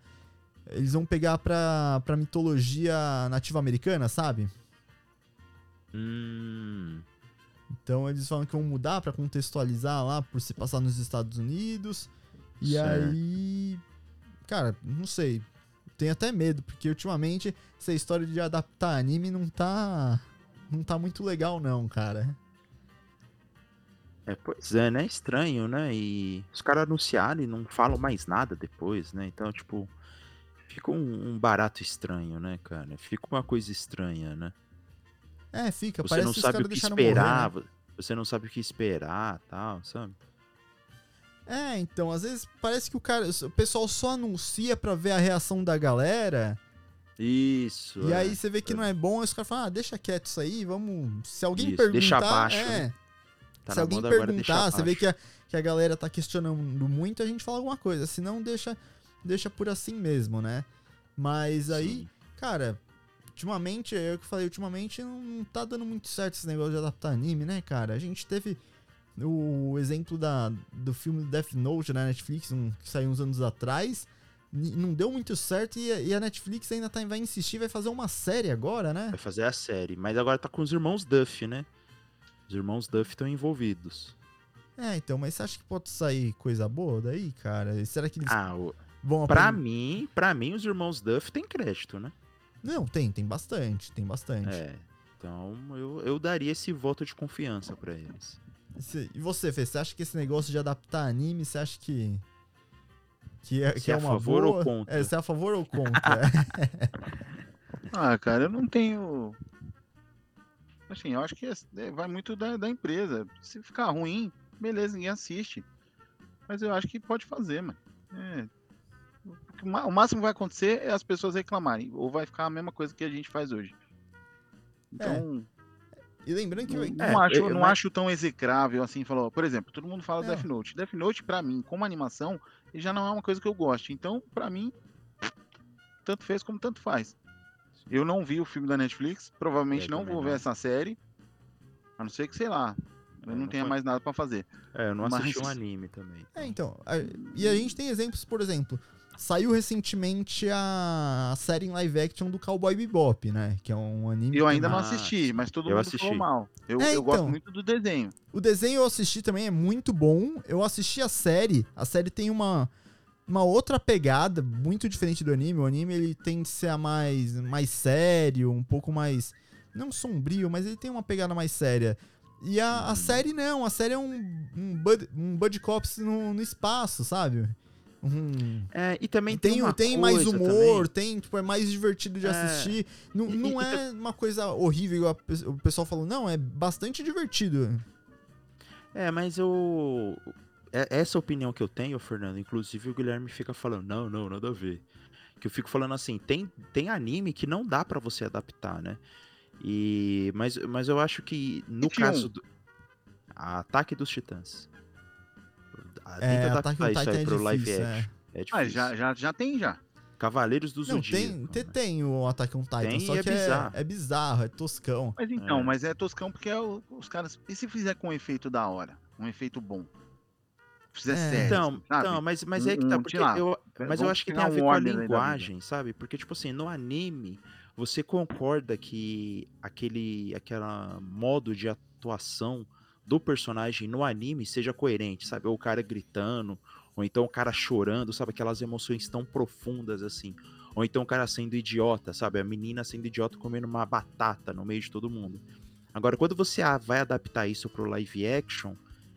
Speaker 1: Eles vão pegar pra, pra mitologia nativa americana, sabe?
Speaker 3: Hum,
Speaker 1: Então eles falam que vão mudar pra contextualizar lá por se passar nos Estados Unidos. E
Speaker 3: Certo.
Speaker 1: aí. Cara, não sei. Tenho até medo, porque ultimamente essa história de adaptar anime não tá. Não tá muito legal, não, cara.
Speaker 3: é, pois é, né? Estranho, né? E os caras anunciaram e não falam mais nada depois, né? Então, tipo, fica um, um barato estranho, né, cara? Fica uma coisa estranha, né?
Speaker 1: É, fica.
Speaker 3: Você
Speaker 1: parece
Speaker 3: não sabe o que esperar,
Speaker 1: morrer, né?
Speaker 3: você não sabe o que esperar, tal, sabe?
Speaker 1: É, então, às vezes parece que o cara, o pessoal só anuncia pra ver a reação da galera,
Speaker 3: Isso.
Speaker 1: e
Speaker 3: é.
Speaker 1: aí você vê que não é bom, aí os caras falam, ah, deixa quieto isso aí, vamos... Se alguém
Speaker 3: Isso,
Speaker 1: perguntar...
Speaker 3: deixa abaixo,
Speaker 1: é,
Speaker 3: né? Tá
Speaker 1: se alguém perguntar, você vê que a, que a galera tá questionando muito, a gente fala alguma coisa. Se não, deixa, deixa por assim mesmo, né? Mas aí,
Speaker 3: Sim.
Speaker 1: cara, ultimamente, é o que eu falei, ultimamente não, não tá dando muito certo esse negócio de adaptar anime, né, cara? A gente teve o exemplo da, do filme Death Note na Netflix, um, que saiu uns anos atrás. Não deu muito certo e a, e a Netflix ainda tá, vai insistir, vai fazer uma série agora, né?
Speaker 3: Vai fazer a série. Mas agora tá com os irmãos Duff, né? Os irmãos Duff estão envolvidos.
Speaker 1: É, então, mas você acha que pode sair coisa boa daí, cara? Será que eles
Speaker 3: Ah, o-
Speaker 1: vão
Speaker 3: pra mim, pra mim, os irmãos Duff têm crédito, né?
Speaker 1: Não, tem, tem bastante, tem bastante.
Speaker 3: É. Então eu, eu daria esse voto de confiança pra eles.
Speaker 1: E você, Fê, você acha que esse negócio de adaptar anime, você acha que. Que é,
Speaker 3: Se
Speaker 1: que é
Speaker 3: é a
Speaker 1: uma
Speaker 3: favor
Speaker 1: boa?
Speaker 3: ou contra?
Speaker 1: É, se é a favor ou contra? é. *laughs* *laughs*
Speaker 2: Ah, cara, eu não tenho. Assim, eu acho que é- vai muito da, da empresa. Se ficar ruim, beleza, ninguém assiste. Mas eu acho que pode fazer, mano. É. O máximo que vai acontecer é as pessoas reclamarem. Ou vai ficar a mesma coisa que a gente faz hoje. Então,
Speaker 1: E lembrando que.
Speaker 2: não, não
Speaker 3: É,
Speaker 2: acho,
Speaker 3: eu-
Speaker 2: não
Speaker 3: mas-
Speaker 2: acho tão execrável assim. Falou, por exemplo, todo mundo fala
Speaker 1: Não.
Speaker 2: Death Note. Death Note, pra mim, como animação, ele já não é uma coisa que eu gosto. Então, pra mim, tanto fez como tanto faz. Eu não vi o filme da Netflix, provavelmente não vou ver
Speaker 3: não.
Speaker 2: essa série. A não ser que, sei lá, eu
Speaker 3: É,
Speaker 2: não
Speaker 3: não
Speaker 2: tenha
Speaker 3: foi-
Speaker 2: mais nada pra fazer.
Speaker 3: É, eu não assisti
Speaker 2: Mas-
Speaker 3: um anime também.
Speaker 1: É, então. a- e a gente tem exemplos, por exemplo. Saiu recentemente a, a série em live action do Cowboy Bebop, né? Que é um anime.
Speaker 2: Eu ainda não assisti, mas todo
Speaker 3: eu
Speaker 2: mundo
Speaker 3: assisti.
Speaker 2: falou mal. Eu,
Speaker 1: É,
Speaker 2: eu gosto
Speaker 1: então.
Speaker 2: muito do desenho.
Speaker 1: O desenho eu assisti também, é muito bom. Eu assisti a série. A série tem uma, uma outra pegada, muito diferente do anime. O anime ele tem que ser a mais, mais sério, um pouco mais. Não sombrio, mas ele tem uma pegada mais séria. E a, a
Speaker 3: Uhum.
Speaker 1: série não, a série é um, um, bud, um Buddy Cops no, no espaço, sabe? Um,
Speaker 3: É, e também
Speaker 1: tem,
Speaker 3: tem, uma
Speaker 1: tem mais humor,
Speaker 3: também.
Speaker 1: tem, tipo, é mais divertido de
Speaker 3: É.
Speaker 1: assistir. Não,
Speaker 3: E-
Speaker 1: não
Speaker 3: e-
Speaker 1: é uma coisa horrível, igual a o pessoal falou, não, é bastante divertido.
Speaker 3: É, mas eu. é- Essa opinião que eu tenho, Fernando, inclusive o Guilherme fica falando, não, não, nada a ver. Que eu fico falando assim, tem, tem anime que não dá pra você adaptar, né? E, mas, mas eu acho que no
Speaker 2: E
Speaker 3: caso do. Ataque dos Titãs. Ah,
Speaker 1: É,
Speaker 3: Tenta
Speaker 1: Ataque on
Speaker 3: isso
Speaker 1: Titan é
Speaker 3: pro live
Speaker 1: difícil,
Speaker 3: action. É difícil.
Speaker 2: Mas já, já, já tem já.
Speaker 3: Cavaleiros do
Speaker 1: Não,
Speaker 3: Zodíaco.
Speaker 1: tem, tem,
Speaker 3: né?
Speaker 1: tem o Attack on Titan,
Speaker 3: Tem
Speaker 1: só
Speaker 3: é
Speaker 1: que é,
Speaker 3: bizarro.
Speaker 1: é bizarro, é toscão.
Speaker 2: Mas então,
Speaker 3: É.
Speaker 2: mas é toscão porque é o- os caras. E se fizer com um efeito da hora? Um efeito bom? Fizer
Speaker 1: É.
Speaker 2: sério,
Speaker 3: Então,
Speaker 2: sabe?
Speaker 3: então, mas, mas
Speaker 2: Um-
Speaker 3: é que tá,
Speaker 2: um,
Speaker 3: porque
Speaker 2: lá,
Speaker 3: eu, mas eu acho que tem a
Speaker 2: um
Speaker 3: ver com a linguagem, sabe? Porque, tipo assim, no anime, você concorda que aquele aquela modo de atuação do personagem no anime seja coerente, sabe? Ou o cara gritando, ou então o cara chorando, sabe? Aquelas emoções tão profundas assim. Ou então o cara sendo idiota, sabe? A menina sendo idiota comendo uma batata no meio de todo mundo. Agora, quando você vai adaptar isso pro live action,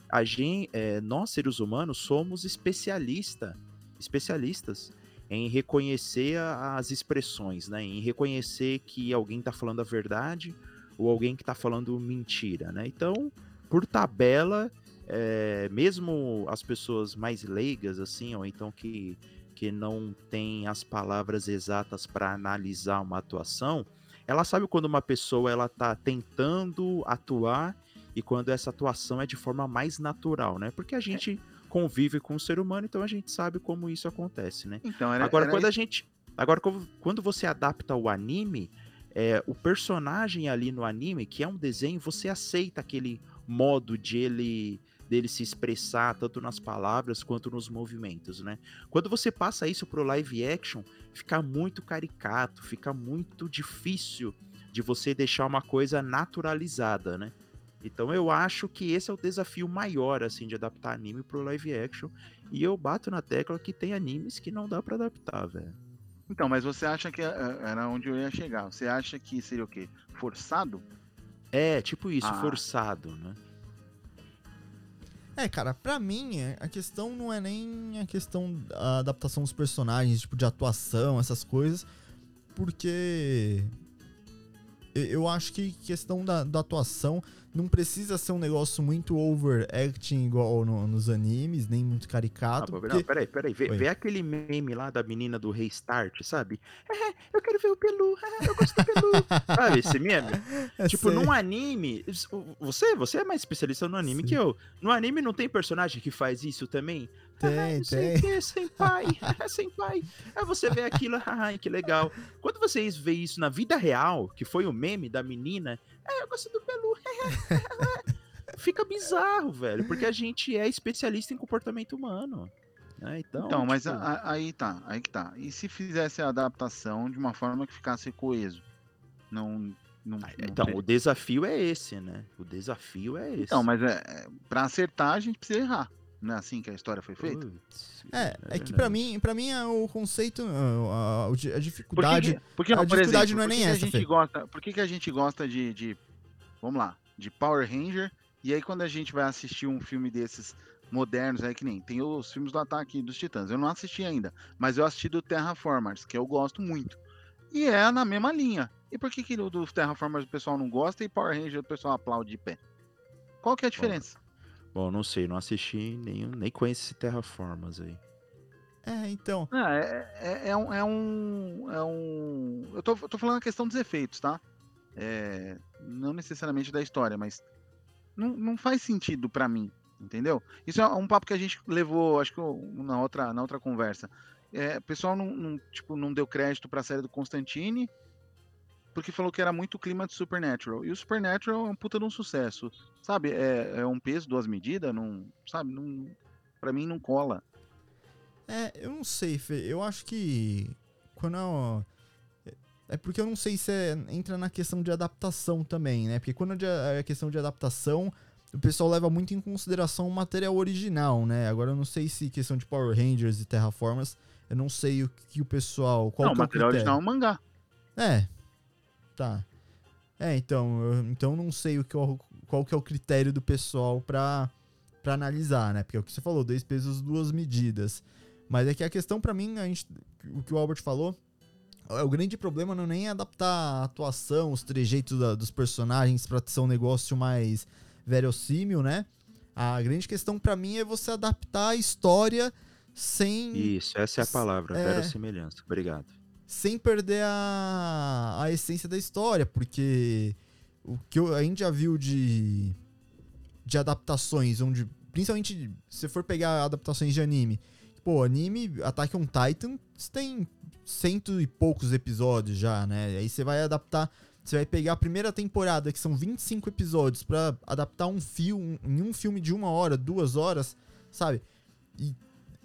Speaker 3: a gente, é, nós seres humanos somos especialista, especialistas em reconhecer as expressões, né? Em reconhecer que alguém tá falando a verdade ou alguém que tá falando mentira, né? Então, por tabela, é, mesmo as pessoas mais leigas, assim, ou então que, que não têm as palavras exatas para analisar uma atuação, ela sabe quando uma pessoa ela tá tentando atuar e quando essa atuação é de forma mais natural, né? Porque a gente convive com o ser humano, então a gente sabe como isso acontece, né?
Speaker 2: Então, era,
Speaker 3: agora,
Speaker 2: era
Speaker 3: quando a
Speaker 2: isso.
Speaker 3: gente. Agora, quando você adapta o anime, é, o personagem ali no anime, que é um desenho, você aceita aquele modo de ele dele se expressar tanto nas palavras quanto nos movimentos, né? Quando você passa isso pro live action, fica muito caricato, fica muito difícil de você deixar uma coisa naturalizada, né? Então eu acho que esse é o desafio maior assim de adaptar anime pro live action, e eu bato na tecla que tem animes que não dá pra adaptar, velho.
Speaker 2: Então, mas você acha que eh, era onde eu ia chegar? Você acha que seria o quê? Forçado?
Speaker 3: É, tipo isso,
Speaker 2: Ah.
Speaker 3: forçado, né?
Speaker 1: É, cara, pra mim, é, a questão não é nem a questão da adaptação dos personagens, tipo, de atuação, essas coisas, porque eu, eu acho que questão da, da atuação não precisa ser um negócio muito overacting igual no- nos animes, nem muito
Speaker 3: Ah,
Speaker 1: caricato.
Speaker 3: pô,
Speaker 1: porque-
Speaker 3: não, peraí, peraí. Vê, vê aquele meme lá da menina do Restart, sabe? É, eu quero ver o Pelu, *laughs* é, eu gosto do Pelu. sabe esse meme? *laughs*
Speaker 1: É,
Speaker 3: Tipo,
Speaker 1: sei.
Speaker 3: num anime. Você, você é mais especialista no anime
Speaker 1: Sim.
Speaker 3: que eu. No anime não tem personagem que faz isso também? Ah,
Speaker 1: Tem,
Speaker 3: não sei
Speaker 1: tem.
Speaker 3: que, senpai. *laughs* senpai. Aí você vê aquilo, que legal. Quando vocês veem isso na vida real, que foi o meme da menina, é, eu gosto do Pelu. *laughs* Fica bizarro, velho, porque a gente é especialista em comportamento humano. né? Então,
Speaker 2: Então, mas
Speaker 3: tipo,
Speaker 2: a- a- aí tá, aí que tá. E se fizesse a adaptação de uma forma que ficasse coeso? Não. não,
Speaker 3: ah,
Speaker 2: não
Speaker 3: Então, o desafio é esse, né? O desafio é esse.
Speaker 2: Então, mas é, é, pra acertar a gente precisa errar. Não é assim que a história foi feita?
Speaker 3: Putz,
Speaker 1: É, é que pra
Speaker 3: verdade.
Speaker 1: mim, pra mim é o conceito, a, a- a
Speaker 2: que
Speaker 1: dificuldade.
Speaker 2: que- porque,
Speaker 1: a
Speaker 2: por
Speaker 1: dificuldade
Speaker 2: exemplo,
Speaker 1: não é nem essa,
Speaker 2: a gente gosta, Por que, que a gente gosta de, de. Vamos lá, de Power Ranger. E aí, quando a gente vai assistir um filme desses modernos, aí que nem tem os filmes do Ataque dos Titãs. Eu não assisti ainda, mas eu assisti do Terraformers, que eu gosto muito. E é na mesma linha. E por que, que o do Terraformers o pessoal não gosta e Power Ranger o pessoal aplaude de pé? Qual que é a diferença?
Speaker 3: Bom, não sei, não assisti nenhum, nem conheço esse Terraformas aí.
Speaker 1: É, então.
Speaker 2: Ah, é, é, é um, é um. é um- Eu tô, eu tô falando a questão dos efeitos, tá? É, não necessariamente da história, mas não, não faz sentido pra mim, entendeu? Isso é um papo que a gente levou, acho que na outra, na outra conversa. É, o pessoal não, não, tipo, não deu crédito pra série do Constantine porque falou que era muito clima de Supernatural. E o Supernatural é um puta de um sucesso, sabe? É, é um peso, duas medidas, não, sabe? Não, pra mim não cola.
Speaker 1: É, eu não sei, Fê. Eu acho que. Quando eu- É porque eu não sei se é- entra na questão de adaptação também, né? Porque quando é a questão de adaptação, o pessoal leva muito em consideração o material original, né? Agora eu não sei se questão de Power Rangers e Terraformers, eu não sei o que o pessoal. Qual
Speaker 2: não, o
Speaker 1: é
Speaker 2: material original é um mangá.
Speaker 1: É. Tá. É, então, eu, então eu não sei o que, é o- qual que é o critério do pessoal pra, pra analisar, né? Porque é o que você falou, dois pesos, duas medidas. Mas é que a questão pra mim, a gente, o que o Albert falou, é, o grande problema não é nem adaptar a atuação, os trejeitos da- dos personagens pra ser um negócio mais verossímil, né? A grande questão pra mim é você adaptar a história sem
Speaker 3: Isso, essa é a palavra,
Speaker 1: É.
Speaker 3: verossimilhança. Obrigado.
Speaker 1: Sem perder a, a essência da história, porque o que eu- a gente já viu de, de adaptações, onde, principalmente se for pegar adaptações de anime, pô, anime Attack on Titan tem cento e poucos episódios já, né? Aí você vai adaptar, você vai pegar a primeira temporada, que são 25 episódios, pra adaptar um filme, em um filme de uma hora, duas horas, sabe? E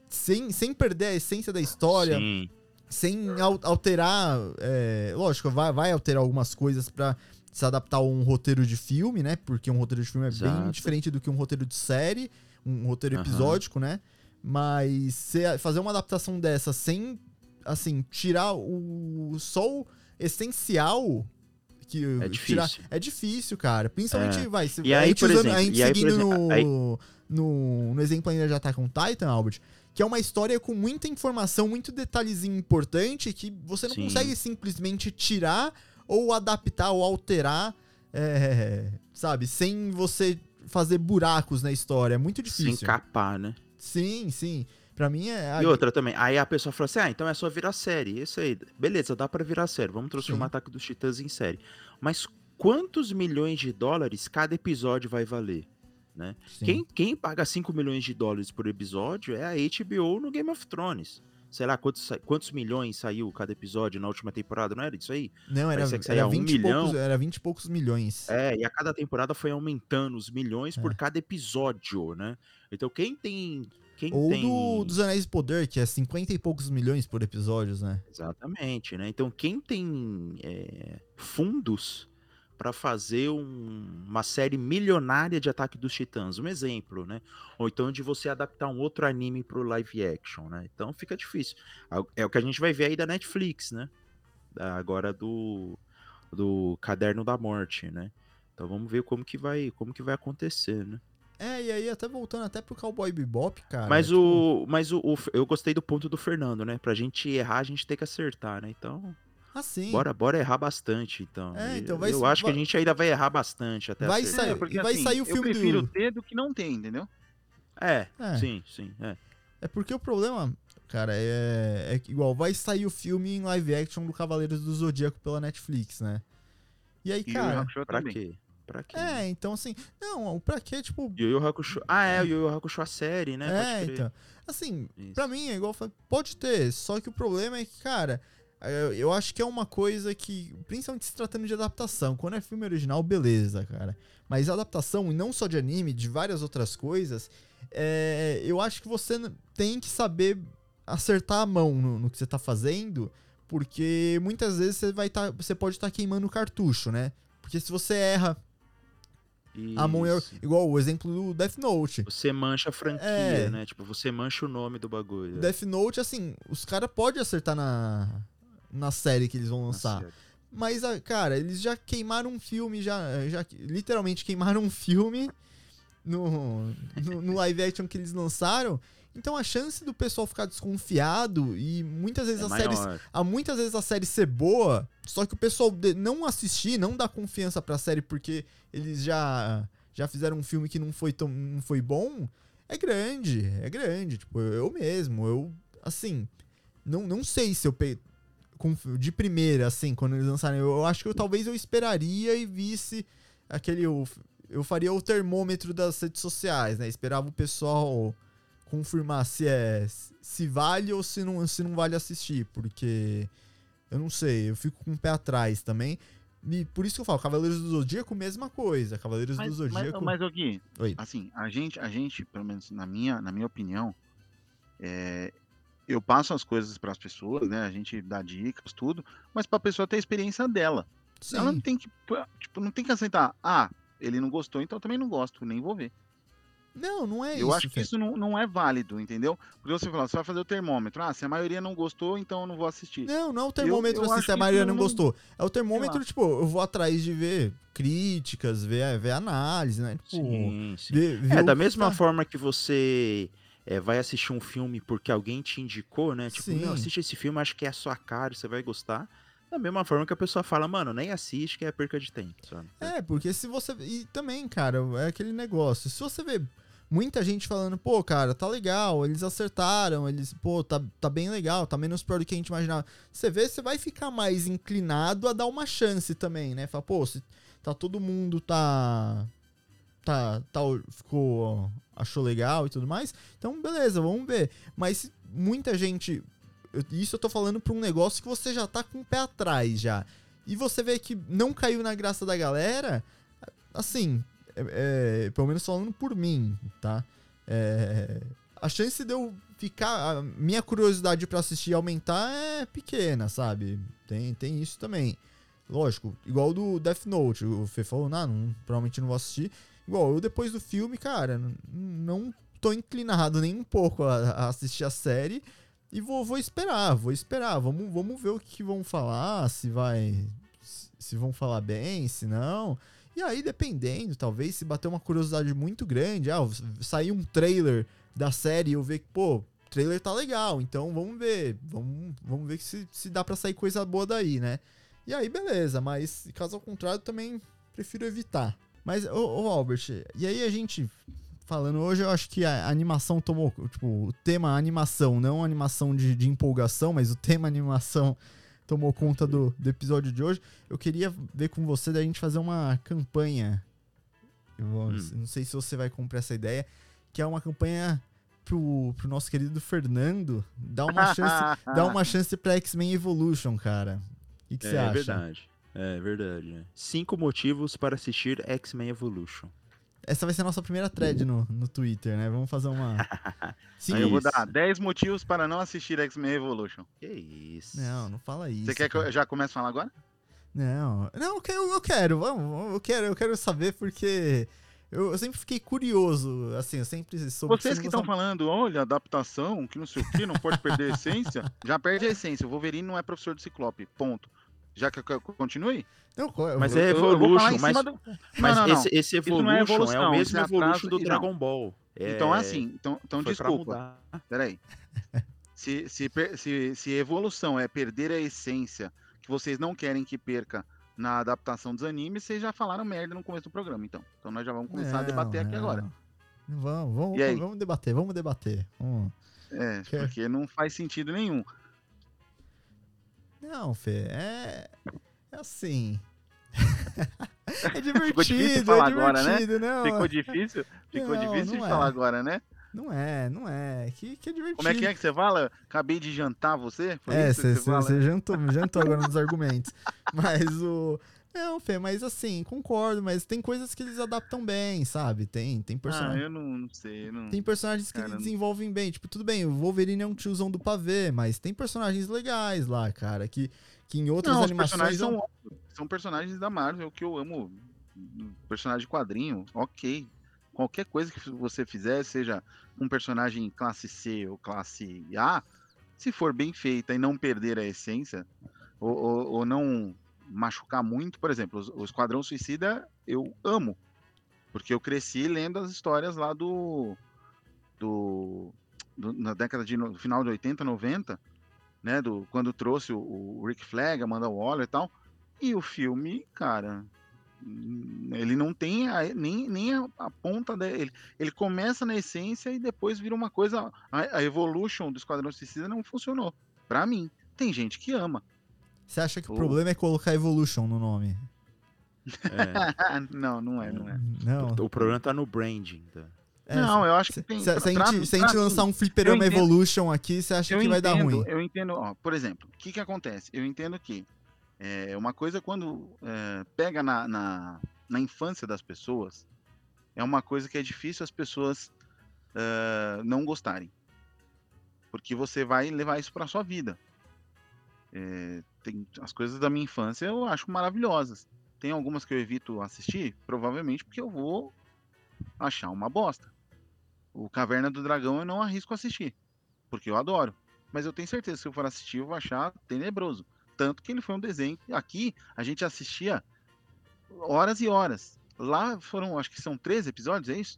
Speaker 1: sem, sem perder a essência da história,
Speaker 3: Sim,
Speaker 1: sem al- alterar. é, lógico, vai, vai alterar algumas coisas pra se adaptar a um roteiro de filme, né? Porque um roteiro de filme é bem
Speaker 3: Exato.
Speaker 1: diferente do que um roteiro de série, um roteiro episódico, né? Mas se- fazer uma adaptação dessa sem, assim, tirar o só o essencial. Que,
Speaker 3: É
Speaker 1: tirar-
Speaker 3: difícil.
Speaker 1: é difícil, cara. Principalmente,
Speaker 3: É.
Speaker 1: vai. Se,
Speaker 3: E
Speaker 1: a
Speaker 3: aí,
Speaker 1: gente
Speaker 3: por
Speaker 1: usando-
Speaker 3: exemplo,
Speaker 1: a gente
Speaker 3: e aí,
Speaker 1: seguindo
Speaker 3: exemplo,
Speaker 1: no,
Speaker 3: aí-
Speaker 1: no, no exemplo ainda de Attack on Titan, Albert, que é uma história com muita informação, muito detalhezinho importante que você não
Speaker 3: Sim.
Speaker 1: consegue simplesmente tirar ou adaptar ou alterar, é, sabe, sem você fazer buracos na história. É muito
Speaker 3: sem
Speaker 1: difícil.
Speaker 3: capar, né?
Speaker 1: Sim, sim. Pra mim é.
Speaker 3: E outra também, aí a pessoa fala assim, ah, então é só virar série, isso aí, beleza, dá pra virar série, vamos transformar
Speaker 1: Sim.
Speaker 3: Ataque dos Titãs em série. Mas quantos milhões de dólares cada episódio vai valer?
Speaker 1: Sim.
Speaker 3: Quem, quem paga 5 milhões de dólares por episódio é a HBO no Game of Thrones. Sei lá, quantos, quantos milhões saiu cada episódio na última temporada, não era isso aí?
Speaker 1: Não, era, era,
Speaker 3: saía um
Speaker 1: 20 e poucos,
Speaker 3: milhão.
Speaker 1: era 20 e poucos milhões.
Speaker 3: É, e a cada temporada foi aumentando os milhões por
Speaker 1: É.
Speaker 3: cada episódio, né? Então quem tem. Quem
Speaker 1: Ou
Speaker 3: tem...
Speaker 1: do, dos Anéis de Poder, que é 50 e poucos milhões por episódios, né?
Speaker 3: Exatamente, né? Então quem tem é, fundos para fazer um- uma série milionária de Ataque dos Titãs, um exemplo, né? Ou então de você adaptar um outro anime pro live action, né? Então fica difícil. É o que a gente vai ver aí da Netflix, né? Agora do do Caderno da Morte, né? Então vamos ver como que vai, como que vai acontecer, né?
Speaker 1: É, e aí até voltando até pro Cowboy Bebop, cara.
Speaker 3: mas
Speaker 1: tipo,
Speaker 3: o, mas o, o- eu gostei do ponto do Fernando, né? Pra gente errar, a gente tem que acertar, né? Então,
Speaker 1: Assim.
Speaker 3: Bora, bora errar bastante, então.
Speaker 1: É,
Speaker 3: E-
Speaker 1: então vai-
Speaker 3: eu acho que
Speaker 1: vai-
Speaker 3: a gente ainda vai errar bastante até
Speaker 1: Vai
Speaker 3: acertar.
Speaker 1: sair-
Speaker 2: É, porque,
Speaker 1: e vai
Speaker 2: assim,
Speaker 1: sair o filme
Speaker 2: Eu prefiro
Speaker 1: do-
Speaker 2: ter do que não ter, entendeu?
Speaker 3: É,
Speaker 1: É.
Speaker 3: sim, sim. É.
Speaker 1: É porque o problema, cara, é, é que igual vai sair o filme em live action do Cavaleiros do Zodíaco pela Netflix, né? E aí,
Speaker 2: E o
Speaker 1: cara.
Speaker 2: Hakusho
Speaker 3: Pra
Speaker 2: também.
Speaker 3: quê? Pra quê?
Speaker 1: É, então assim, não, pra quê, tipo.
Speaker 3: Yu Yu Hakusho. Ah, é, o Yu Yu Hakusho a série, né?
Speaker 1: é, então. Assim,
Speaker 3: Isso.
Speaker 1: pra mim é igual pode ter, só que o problema é que, cara, eu, acho que é uma coisa que, principalmente se tratando de adaptação, quando é filme original, beleza, cara. Mas adaptação, e não só de anime, de várias outras coisas, é, eu acho que você tem que saber acertar a mão no, no que você tá fazendo, porque muitas vezes você vai tá, você pode estar queimando o cartucho, né? Porque se você erra a mão é igual o exemplo do Death Note.
Speaker 3: Você mancha a franquia,
Speaker 1: É.
Speaker 3: né? Tipo, você mancha o nome do bagulho.
Speaker 1: Death Note, assim, os caras podem acertar na, na série que eles vão lançar. Mas, ah, cara, eles já queimaram um filme, já, já literalmente queimaram um filme no, no, no *laughs* live action que eles lançaram. Então a chance do pessoal ficar desconfiado e muitas vezes
Speaker 3: É
Speaker 1: a série. muitas vezes a série ser boa, só que o pessoal de- não assistir, não dar confiança pra série porque eles já já fizeram um filme que não foi tão não foi bom, é grande, é grande, tipo, eu, eu mesmo, eu assim, não, não sei se eu pe... com- de primeira assim, quando eles lançarem, eu, eu acho que eu talvez eu esperaria e visse aquele eu, eu faria o termômetro das redes sociais, né? Esperava o pessoal confirmar se é se vale ou se não, se não vale assistir, porque eu não sei, eu fico com o pé atrás também. E por isso que eu falo, Cavaleiros do Zodíaco, mesma coisa. Cavaleiros
Speaker 2: Mas,
Speaker 1: do Zodíaco.
Speaker 2: mas, mas aqui,
Speaker 1: Oi.
Speaker 2: assim, a gente, a gente, pelo menos na minha, na minha opinião, é, eu passo as coisas para as pessoas, né? A gente dá dicas, tudo, mas para a pessoa ter a experiência dela.
Speaker 1: sim,
Speaker 2: Ela não tem que, tipo, não tem que aceitar. Ah, ele não gostou, então eu também não gosto, nem vou ver.
Speaker 1: não, não é isso.
Speaker 2: eu acho que
Speaker 1: Fê.
Speaker 2: isso não, não é válido, entendeu? Porque você fala, você vai fazer o termômetro. Ah, se a maioria não gostou, então eu não vou assistir.
Speaker 1: Não, não é o termômetro
Speaker 2: eu
Speaker 1: assim,
Speaker 2: acho
Speaker 1: se a maioria não
Speaker 2: não-
Speaker 1: gostou. É o termômetro, tipo, eu vou atrás de ver críticas, ver, ver análise, né? Tipo,
Speaker 3: Sim, sim.
Speaker 1: ver- ver
Speaker 3: É, da mesma
Speaker 1: tá-
Speaker 3: forma que você é, vai assistir um filme porque alguém te indicou, né? Tipo,
Speaker 1: Sim.
Speaker 3: meu, assiste esse filme, acho que é a sua cara, você vai gostar. Da mesma forma que a pessoa fala, mano, nem assiste, que é perca de tempo, sabe?
Speaker 1: É, porque se você. E também, cara, é aquele negócio. Se você vê muita gente falando, pô, cara, tá legal, eles acertaram, eles, pô, tá, tá bem legal, tá menos pior do que a gente imaginava. Você vê, você vai ficar mais inclinado a dar uma chance também, né? Fala, pô, se tá todo mundo tá. Tá, tá, ficou, achou legal e tudo mais, então beleza, vamos ver. Mas muita gente. Isso eu tô falando pra um negócio que você já tá com o pé atrás já e você vê que não caiu na graça da galera, assim, é- é, pelo menos falando por mim, tá? É, a chance de eu ficar. A minha curiosidade pra assistir aumentar é pequena, sabe? Tem, tem isso também. Lógico, igual do Death Note. O Fê falou, não, não, provavelmente não vou assistir. Igual, eu depois do filme, cara, não tô inclinado nem um pouco a, a assistir a série. E vou, vou esperar, vou esperar. Vamos, vamos ver o que, vão falar, se vai. Se vão falar bem, se não. E aí, dependendo, talvez se bater uma curiosidade muito grande, ah, sair um trailer da série e eu ver que, pô, trailer tá legal, então vamos ver. Vamos, vamos ver se, se dá pra sair coisa boa daí, né? E aí, beleza, mas caso ao contrário, também prefiro evitar. Mas, ô, ô Albert, e aí a gente falando hoje, eu acho que a animação tomou, tipo, o tema animação, não animação de, de empolgação, mas o tema animação tomou conta do, do episódio de hoje. Eu queria ver com você da gente fazer uma campanha. Eu vou-
Speaker 3: Hum.
Speaker 1: Não sei se você vai comprar essa ideia, que é uma campanha pro, pro nosso querido Fernando dar uma chance, *laughs* dar uma chance pra X-Men Evolution, cara. O que, que você
Speaker 3: é
Speaker 1: acha?
Speaker 3: verdade. É verdade. né? Cinco motivos para assistir X-Men Evolution.
Speaker 1: Essa vai ser a nossa primeira thread no, no Twitter, né? Vamos fazer uma. *laughs* Sim,
Speaker 2: Aí eu vou dar 10 motivos para não assistir X-Men Evolution.
Speaker 3: Que isso.
Speaker 1: Não, não fala isso.
Speaker 2: Você quer que eu
Speaker 1: cara.
Speaker 2: já comece a falar agora?
Speaker 1: Não, não, eu quero, eu quero, vamos, eu quero, eu quero saber porque eu, eu sempre fiquei curioso, assim, eu sempre soube
Speaker 2: Vocês
Speaker 1: você
Speaker 2: que estão falando, olha, adaptação, que não sei o que, não pode perder a essência, *laughs* já perde a essência. O Wolverine não é professor de Ciclope, ponto. Já que eu continue?
Speaker 3: Mas
Speaker 1: eu-
Speaker 3: é
Speaker 2: Eu- falar em
Speaker 3: Evolution, mas,
Speaker 2: do-
Speaker 3: mas
Speaker 2: não, não,
Speaker 3: esse, esse
Speaker 2: não
Speaker 3: Evolution
Speaker 2: é
Speaker 3: é,
Speaker 2: evolução,
Speaker 3: o
Speaker 2: isso
Speaker 3: mesmo
Speaker 2: é
Speaker 3: Evolution do
Speaker 2: não.
Speaker 3: Dragon Ball.
Speaker 2: Então é assim, então, então
Speaker 3: foi
Speaker 2: desculpa. Peraí. *laughs* Se, se, se, se evolução é perder a essência, que vocês não querem que perca na adaptação dos animes, vocês já falaram merda no começo do programa, então. Então nós já vamos começar a
Speaker 1: Não,
Speaker 2: debater aqui
Speaker 1: não.
Speaker 2: agora.
Speaker 1: Vamos, vamos, vamos debater, vamos debater. Vamos.
Speaker 2: É,
Speaker 1: Que-
Speaker 2: porque não faz sentido nenhum.
Speaker 1: Não, Fê, é. É assim. *laughs* é
Speaker 2: Ficou difícil
Speaker 1: divertido,
Speaker 2: falar
Speaker 1: é
Speaker 2: agora, né?
Speaker 1: divertido, não.
Speaker 2: Ficou difícil? Ficou
Speaker 1: Não,
Speaker 2: difícil
Speaker 1: não
Speaker 2: de
Speaker 1: é.
Speaker 2: falar agora, né?
Speaker 1: Não é, não é. Que, que é divertido.
Speaker 2: Como é que é que você fala? Acabei de jantar você? Foi
Speaker 1: É,
Speaker 2: você fala?
Speaker 1: você jantou, jantou agora nos argumentos. *laughs* Mas o. Não, Fê, mas assim, concordo, mas tem coisas que eles adaptam bem, sabe? Tem, tem
Speaker 2: Ah,
Speaker 1: personagens.
Speaker 2: eu não, não sei. Não...
Speaker 1: Tem personagens que
Speaker 2: Cara,
Speaker 1: eles desenvolvem bem. Tipo, tudo bem, o Wolverine é um tiozão do pavê, mas tem personagens legais lá, cara, que, que em outras
Speaker 2: Não, os
Speaker 1: animações.
Speaker 2: personagens
Speaker 1: não-
Speaker 2: são. São personagens da Marvel que eu amo. Personagem de quadrinho, ok. Qualquer coisa que você fizer, seja um personagem classe C ou classe A, se for bem feita e não perder a essência, ou, ou- ou não machucar muito, por exemplo, o Esquadrão Suicida eu amo. Porque eu cresci lendo as histórias lá do. do, do- na década de. no final de 80, 90, né? Do, quando trouxe o, o Rick Flag, Amanda Waller e tal. E o filme, cara, hum, ele não tem a- nem, nem a, a ponta dele. Ele começa na essência e depois vira uma coisa. A, a Evolution do Esquadrão Suicida não funcionou. Pra mim. Tem gente que ama.
Speaker 1: Você acha que o
Speaker 2: Pô.
Speaker 1: problema é colocar Evolution no nome?
Speaker 3: É. *laughs*
Speaker 2: não, não é, não é.
Speaker 1: Não.
Speaker 3: O problema tá no branding. tá?
Speaker 1: É,
Speaker 2: não, eu acho que tem.
Speaker 1: se- se a
Speaker 2: pra-
Speaker 1: gente, se a
Speaker 2: pra
Speaker 1: gente lançar um fliperama
Speaker 2: entendo-
Speaker 1: Evolution aqui, você acha
Speaker 2: eu
Speaker 1: que vai dar
Speaker 2: entendo,
Speaker 1: ruim?
Speaker 2: Eu entendo, ó, por exemplo, o que que acontece? Eu entendo que é, uma coisa quando é, pega na, na, na infância das pessoas, é uma coisa que é difícil as pessoas é, não gostarem. Porque você vai levar isso para sua vida. É, tem, as coisas da minha infância eu acho maravilhosas. Tem algumas que eu evito assistir, provavelmente porque eu vou achar uma bosta. O Caverna do Dragão eu não arrisco assistir, porque eu adoro. Mas eu tenho certeza que se eu for assistir, eu vou achar tenebroso. Tanto que ele foi um desenho. Aqui a gente assistia horas e horas. Lá foram, acho que são 13 episódios, é isso?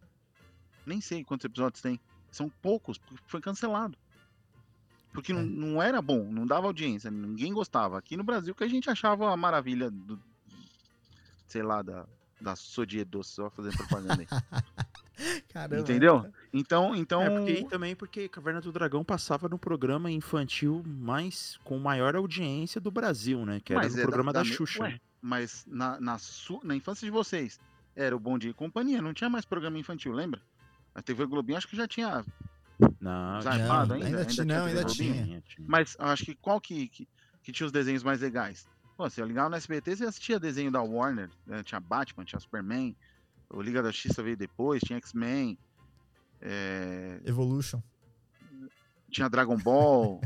Speaker 2: Nem sei quantos episódios tem. São poucos, porque foi cancelado. Porque não,
Speaker 1: É.
Speaker 2: não era bom, não dava audiência, ninguém gostava. Aqui no Brasil que a gente achava a maravilha do. Sei lá, da, da Doce, só fazendo propaganda aí. *laughs*
Speaker 1: Caramba.
Speaker 2: Entendeu? Então, então.
Speaker 3: É, porque, e também porque Caverna do Dragão passava no programa infantil mais com maior audiência do Brasil, né? Que era
Speaker 2: Mas
Speaker 3: no
Speaker 2: é
Speaker 3: programa da,
Speaker 2: me-
Speaker 3: Xuxa.
Speaker 2: Ué,
Speaker 3: né?
Speaker 2: mas na, na, su- na infância de vocês, era o Bom Dia e Companhia, não tinha mais programa infantil, lembra? A TV Globinho acho que já tinha.
Speaker 3: Não,
Speaker 2: Zarpado
Speaker 3: tinha-
Speaker 2: ainda?
Speaker 1: ainda
Speaker 2: Ainda
Speaker 1: tinha, não, ainda tinha.
Speaker 2: Mas eu acho que qual que, que, que tinha os desenhos mais legais? Pô, você ligava no SBT, você assistia desenho da Warner, né? tinha Batman, tinha Superman, o Liga da Justiça veio depois, tinha X-Men, é,
Speaker 1: Evolution.
Speaker 2: tinha Dragon Ball.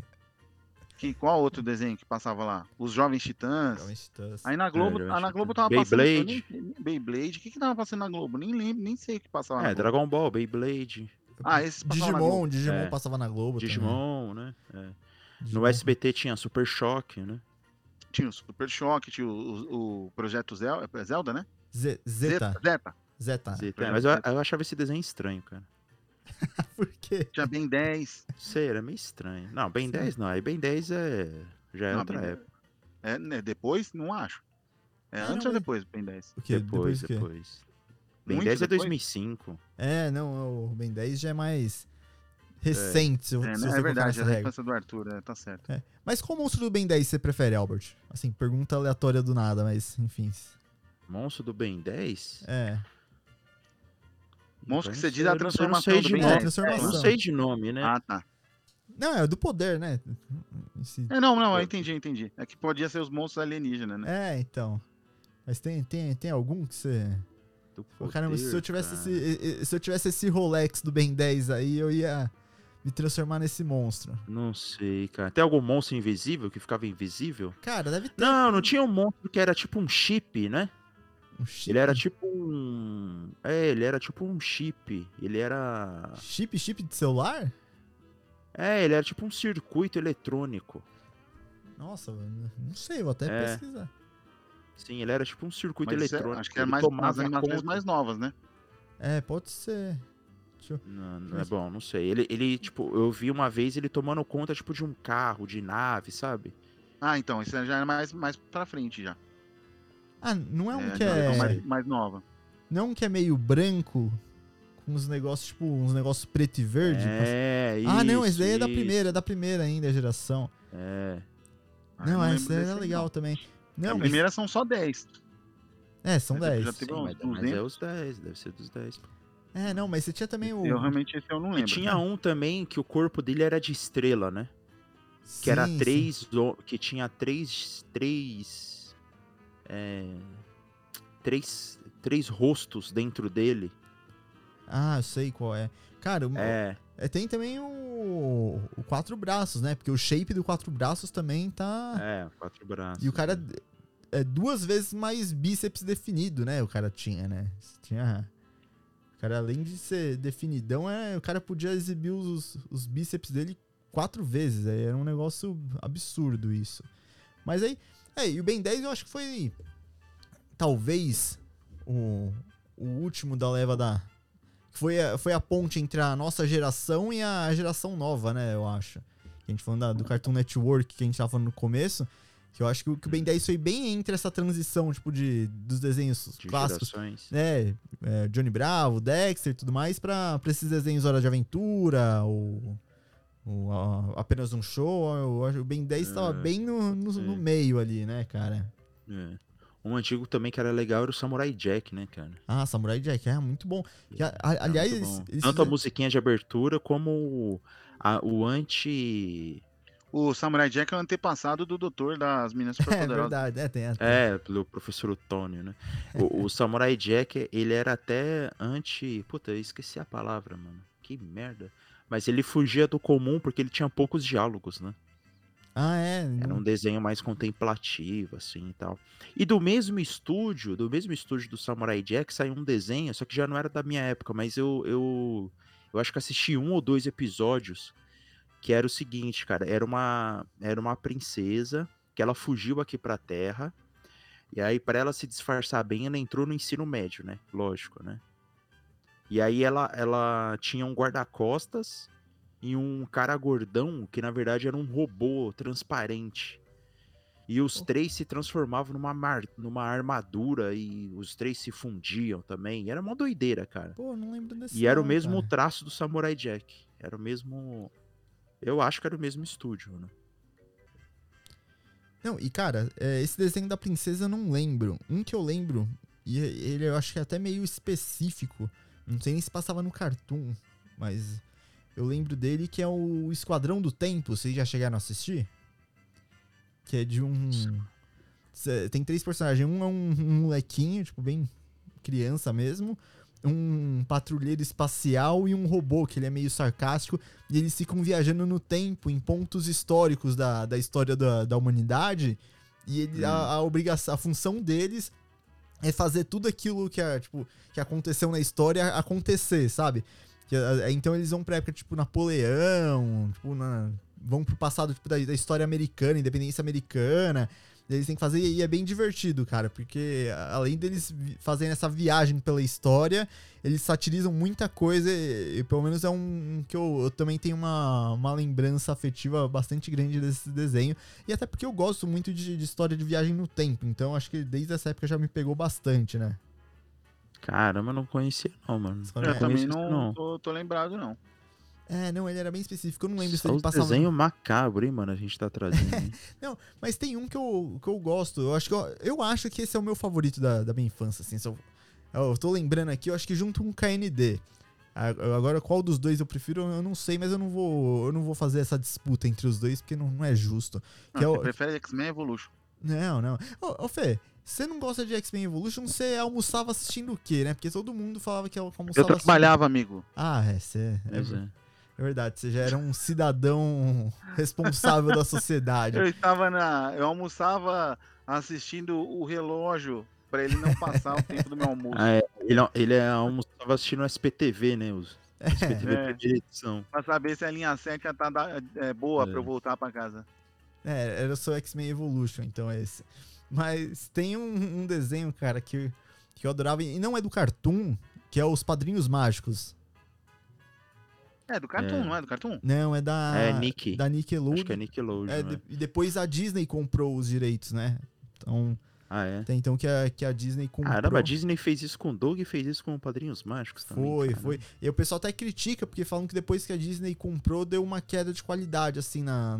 Speaker 2: que, qual outro desenho que passava lá? Os Jovens Titãs.
Speaker 1: Jovens Titãs.
Speaker 2: Aí na Globo,
Speaker 3: É,
Speaker 2: ah, na Globo tava passando. eu
Speaker 3: Beyblade.
Speaker 2: Beyblade. O que que tava passando na Globo? Nem lembro, nem sei o que passava na
Speaker 3: É,
Speaker 2: Globo.
Speaker 3: Dragon Ball, Beyblade,
Speaker 2: Ah, esses
Speaker 1: Digimon. Digimon
Speaker 3: É.
Speaker 1: passava na Globo
Speaker 3: Digimon, né? É.
Speaker 1: também.
Speaker 3: No
Speaker 1: Digimon.
Speaker 3: SBT tinha Super Choque, né?
Speaker 2: Tinha o Super Choque, tinha o, o- Projeto Zelda, é Zelda, né?
Speaker 1: Z- Zeta.
Speaker 2: Zeta.
Speaker 1: Zeta.
Speaker 3: Zeta.
Speaker 2: é,
Speaker 3: É, mas eu,
Speaker 2: Zeta.
Speaker 3: eu achava esse desenho estranho, cara. *laughs*
Speaker 1: Por quê?
Speaker 2: Tinha Ben 10.
Speaker 3: Sei, era meio estranho. Não, Ben
Speaker 1: Sim.
Speaker 3: 10 não. Aí Ben 10 é. Já é
Speaker 2: Não,
Speaker 3: outra
Speaker 2: Ben 10.
Speaker 3: época.
Speaker 2: É, né, depois? Não acho. É
Speaker 1: Ah,
Speaker 2: antes
Speaker 1: não,
Speaker 2: ou depois do Ben 10?
Speaker 1: O quê?
Speaker 3: Depois,
Speaker 1: quê?
Speaker 3: depois. Ben
Speaker 2: Muito
Speaker 3: 10 é
Speaker 2: depois?
Speaker 3: 2005.
Speaker 1: É, não, o Ben 10 já é mais recente, se, eu-
Speaker 2: É,
Speaker 1: se
Speaker 2: né,
Speaker 1: você
Speaker 2: é verdade,
Speaker 1: nessa
Speaker 2: é da
Speaker 1: regra.
Speaker 2: infância do Arthur, é, tá certo.
Speaker 1: É. Mas qual monstro do Ben 10 você prefere, Albert? Assim, pergunta aleatória do nada, mas enfim.
Speaker 3: Monstro do Ben 10?
Speaker 1: É.
Speaker 2: Monstro que você diz a transformação do
Speaker 3: de
Speaker 2: Ben
Speaker 1: É,
Speaker 3: nome.
Speaker 2: 10.
Speaker 1: transformação.
Speaker 3: Eu não sei de nome, né?
Speaker 2: Ah, tá.
Speaker 1: Não, é do poder, né? Esse-
Speaker 2: É, não, não, eu entendi, eu entendi. É que podia ser os monstros alienígenas, né?
Speaker 1: É, então. Mas tem, tem, tem algum que você.
Speaker 3: Do
Speaker 1: Pô, caramba, se eu tivesse
Speaker 3: cara.
Speaker 1: esse. Se eu tivesse esse Rolex do Ben 10 aí, eu ia me transformar nesse monstro.
Speaker 3: Não sei, cara. Tem algum monstro invisível que ficava invisível?
Speaker 1: Cara, deve ter
Speaker 3: Não, não tinha um monstro que era tipo um chip, né?
Speaker 1: um chip.
Speaker 3: Ele era tipo um. É, ele era tipo um chip. Ele era.
Speaker 1: Chip, chip de celular?
Speaker 3: É, ele era tipo um circuito eletrônico.
Speaker 1: Nossa, não sei, vou até
Speaker 3: É.
Speaker 1: pesquisar.
Speaker 3: Sim, ele era tipo um circuito
Speaker 2: Mas isso é-
Speaker 3: eletrônico.
Speaker 2: acho que é
Speaker 3: Ele
Speaker 2: mais nas animações mais novas, né?
Speaker 1: É, pode ser. Deixa eu...
Speaker 3: Não, não é bom, não sei. Ele, ele, tipo, eu vi uma vez ele tomando conta, tipo, de um carro, de nave, sabe?
Speaker 2: Ah, então, isso já é mais, mais pra frente já.
Speaker 1: Ah, não é um
Speaker 2: É,
Speaker 1: que é.
Speaker 2: mais, mais nova.
Speaker 1: Não é um que é meio branco, com uns negócios, tipo, uns negócios preto e verde.
Speaker 3: É,
Speaker 1: ah, não, esse
Speaker 3: isso,
Speaker 1: daí é da
Speaker 3: isso.
Speaker 1: primeira, é da primeira ainda geração.
Speaker 3: É.
Speaker 2: Ah,
Speaker 1: não,
Speaker 2: eu
Speaker 1: esse daí era legal
Speaker 2: não.
Speaker 1: também.
Speaker 2: A
Speaker 1: Não, mas-
Speaker 2: primeira são só 10.
Speaker 1: é, são
Speaker 2: Mas
Speaker 1: 10.
Speaker 2: já teve
Speaker 3: Sim,
Speaker 2: uns
Speaker 3: mas, mas é
Speaker 2: 200.
Speaker 3: os 10, deve ser dos 10. pô.
Speaker 1: É, não, mas você tinha também o.
Speaker 2: Eu realmente esse eu não
Speaker 3: E
Speaker 2: lembro.
Speaker 3: tinha um também que o corpo dele era de estrela, né? Que era
Speaker 1: Sim, sim.
Speaker 3: três. o- Que tinha três. Três. É, três. Três rostos dentro dele.
Speaker 1: Ah, eu sei qual é. Cara, o-
Speaker 3: É.
Speaker 1: é, tem também o, o quatro braços, né? Porque o shape do quatro braços também tá.
Speaker 3: É, quatro braços.
Speaker 1: E o cara é duas vezes mais bíceps definido, né? O cara tinha, né? Tinha. O cara, além de ser definidão, é, o cara podia exibir os, os bíceps dele quatro vezes. Aí era um negócio absurdo isso. Mas aí. É, e o Ben 10 eu acho que foi. Talvez o, o último da leva da. Foi a, foi a ponte entre a nossa geração e a geração nova, né? Eu acho. A gente falando da- do Cartoon Network que a gente tava falando no começo. Que eu acho que o, que o Ben 10 foi bem entre essa transição, tipo, de, dos desenhos
Speaker 3: de
Speaker 1: clássicos.
Speaker 3: gerações.
Speaker 1: É, é, Johnny Bravo, Dexter e tudo mais, pra, pra esses desenhos Hora de Aventura, ou, ou, ah, apenas um show. Eu acho que o Ben 10 tava
Speaker 3: É,
Speaker 1: bem no, no, no
Speaker 3: sim.
Speaker 1: meio ali, né, cara?
Speaker 3: É. Um antigo também que era legal era o Samurai Jack, né, cara?
Speaker 1: Ah, Samurai Jack, é muito bom. Que, a- a-
Speaker 3: Era
Speaker 1: aliás,
Speaker 3: muito bom.
Speaker 1: eles
Speaker 3: Tanto a musiquinha de abertura como o, a- o anti.
Speaker 2: O Samurai Jack é o antepassado do doutor das Minas *laughs*
Speaker 1: É
Speaker 2: Superpoderosas.
Speaker 1: verdade, é, tem, é, tem.
Speaker 3: É, pelo professor Otônio, né? O, o *laughs* Samurai Jack, ele era até anti. Puta, eu esqueci a palavra, mano. Que merda. Mas ele fugia do comum porque ele tinha poucos diálogos, né?
Speaker 1: Ah, é.
Speaker 3: Era um desenho mais contemplativo, assim e tal. E do mesmo estúdio, do mesmo estúdio do Samurai Jack, saiu um desenho, só que já não era da minha época, mas eu, eu, eu acho que assisti um ou dois episódios, que era o seguinte, cara, era uma, era uma princesa que ela fugiu aqui pra Terra, e aí pra ela se disfarçar bem, ela entrou no ensino médio, né? Lógico, né? E aí ela, ela tinha um guarda-costas e um cara gordão, que na verdade era um robô transparente. E os três se transformavam numa, mar- numa armadura e os três se fundiam também. Era uma doideira, cara.
Speaker 1: Pô, não lembro desse.
Speaker 3: E era o
Speaker 1: não,
Speaker 3: mesmo
Speaker 1: cara.
Speaker 3: traço do Samurai Jack. Era o mesmo. Eu acho que era o mesmo estúdio, né?
Speaker 1: Não, e cara, é, esse desenho da princesa eu não lembro. Um que eu lembro, e ele eu acho que é até meio específico. Não sei nem se passava no Cartoon, mas eu lembro dele que é o Esquadrão do Tempo. Vocês já chegaram a assistir? Que é de um. Tem três personagens. Um é um, um molequinho, tipo, bem criança mesmo. Um patrulheiro espacial e um robô, que ele é meio sarcástico. E eles ficam viajando no tempo, em pontos históricos da, da história da, da humanidade. E ele, a, a obrigação, a função deles é fazer tudo aquilo que, é, tipo, que aconteceu na história acontecer, sabe? Que, a- então eles vão pra época, tipo, Napoleão, tipo, na- vão pro passado tipo, da, da história americana, independência americana. Eles têm que fazer, e é bem divertido, cara, porque além deles fazerem essa viagem pela história, eles satirizam muita coisa, e, e pelo menos é um que eu, eu também tenho uma, uma lembrança afetiva bastante grande desse desenho. E até porque eu gosto muito de, de história de viagem no tempo, então acho que desde essa época já me pegou bastante, né?
Speaker 3: Caramba, eu não conhecia, não, mano.
Speaker 2: Eu
Speaker 1: É,
Speaker 2: também
Speaker 3: conhecia isso,
Speaker 2: não, Tô, tô lembrado, não.
Speaker 1: É, não, ele era bem específico, eu não lembro se
Speaker 3: Só
Speaker 1: ele
Speaker 3: os
Speaker 1: passava...
Speaker 3: desenho macabro, hein, mano? A gente tá trazendo. hein? *laughs*
Speaker 1: Mas tem um que eu, que eu gosto. Eu acho que, eu, eu acho que esse é o meu favorito da, da minha infância, assim. se eu, eu tô lembrando aqui, eu acho que junto com o KND. Agora, qual dos dois eu prefiro, eu não sei, mas eu não vou, eu não vou fazer essa disputa entre os dois, porque não, não é justo.
Speaker 2: Ah,
Speaker 1: Que é
Speaker 2: você
Speaker 1: o-
Speaker 2: prefere X-Men Evolution.
Speaker 1: Não, não. Ô, ô Fê, você não gosta de X-Men Evolution, você almoçava assistindo o quê, né? Porque todo mundo falava que almoçava
Speaker 2: Eu trabalhava, amigo.
Speaker 1: assistindo... Ah, é, você... É,
Speaker 3: é.
Speaker 1: é verdade, você já era um cidadão *laughs* responsável da sociedade.
Speaker 2: Eu estava na. Eu almoçava assistindo o relógio pra ele não passar o tempo do meu almoço.
Speaker 3: Ah, é, ele, ele é, almoçava assistindo o SPTV, né? Os, SPTV
Speaker 2: É.
Speaker 3: edição.
Speaker 2: Pra saber se a linha certa tá da- é, boa
Speaker 3: É.
Speaker 2: pra eu voltar pra casa.
Speaker 1: É, era só X-Men Evolution, então é esse. Mas tem um, um desenho, cara, que, que eu adorava, e não é do Cartoon, que é Os Padrinhos Mágicos.
Speaker 2: É, do Cartoon,
Speaker 3: É.
Speaker 2: não é do Cartoon?
Speaker 1: Não, é da.
Speaker 3: É Nick.
Speaker 1: Da Nickelodeon.
Speaker 3: Acho que é Nickelodeon,
Speaker 1: É, de- e depois a Disney comprou os direitos, né? Então,
Speaker 3: Ah, é?
Speaker 1: tem então que a, que a Disney comprou.
Speaker 3: Caramba, a Disney fez isso com o Doug e fez isso com o Padrinhos Mágicos também.
Speaker 1: Foi,
Speaker 3: cara.
Speaker 1: foi. E o pessoal até critica, porque falam que depois que a Disney comprou, deu uma queda de qualidade, assim, na,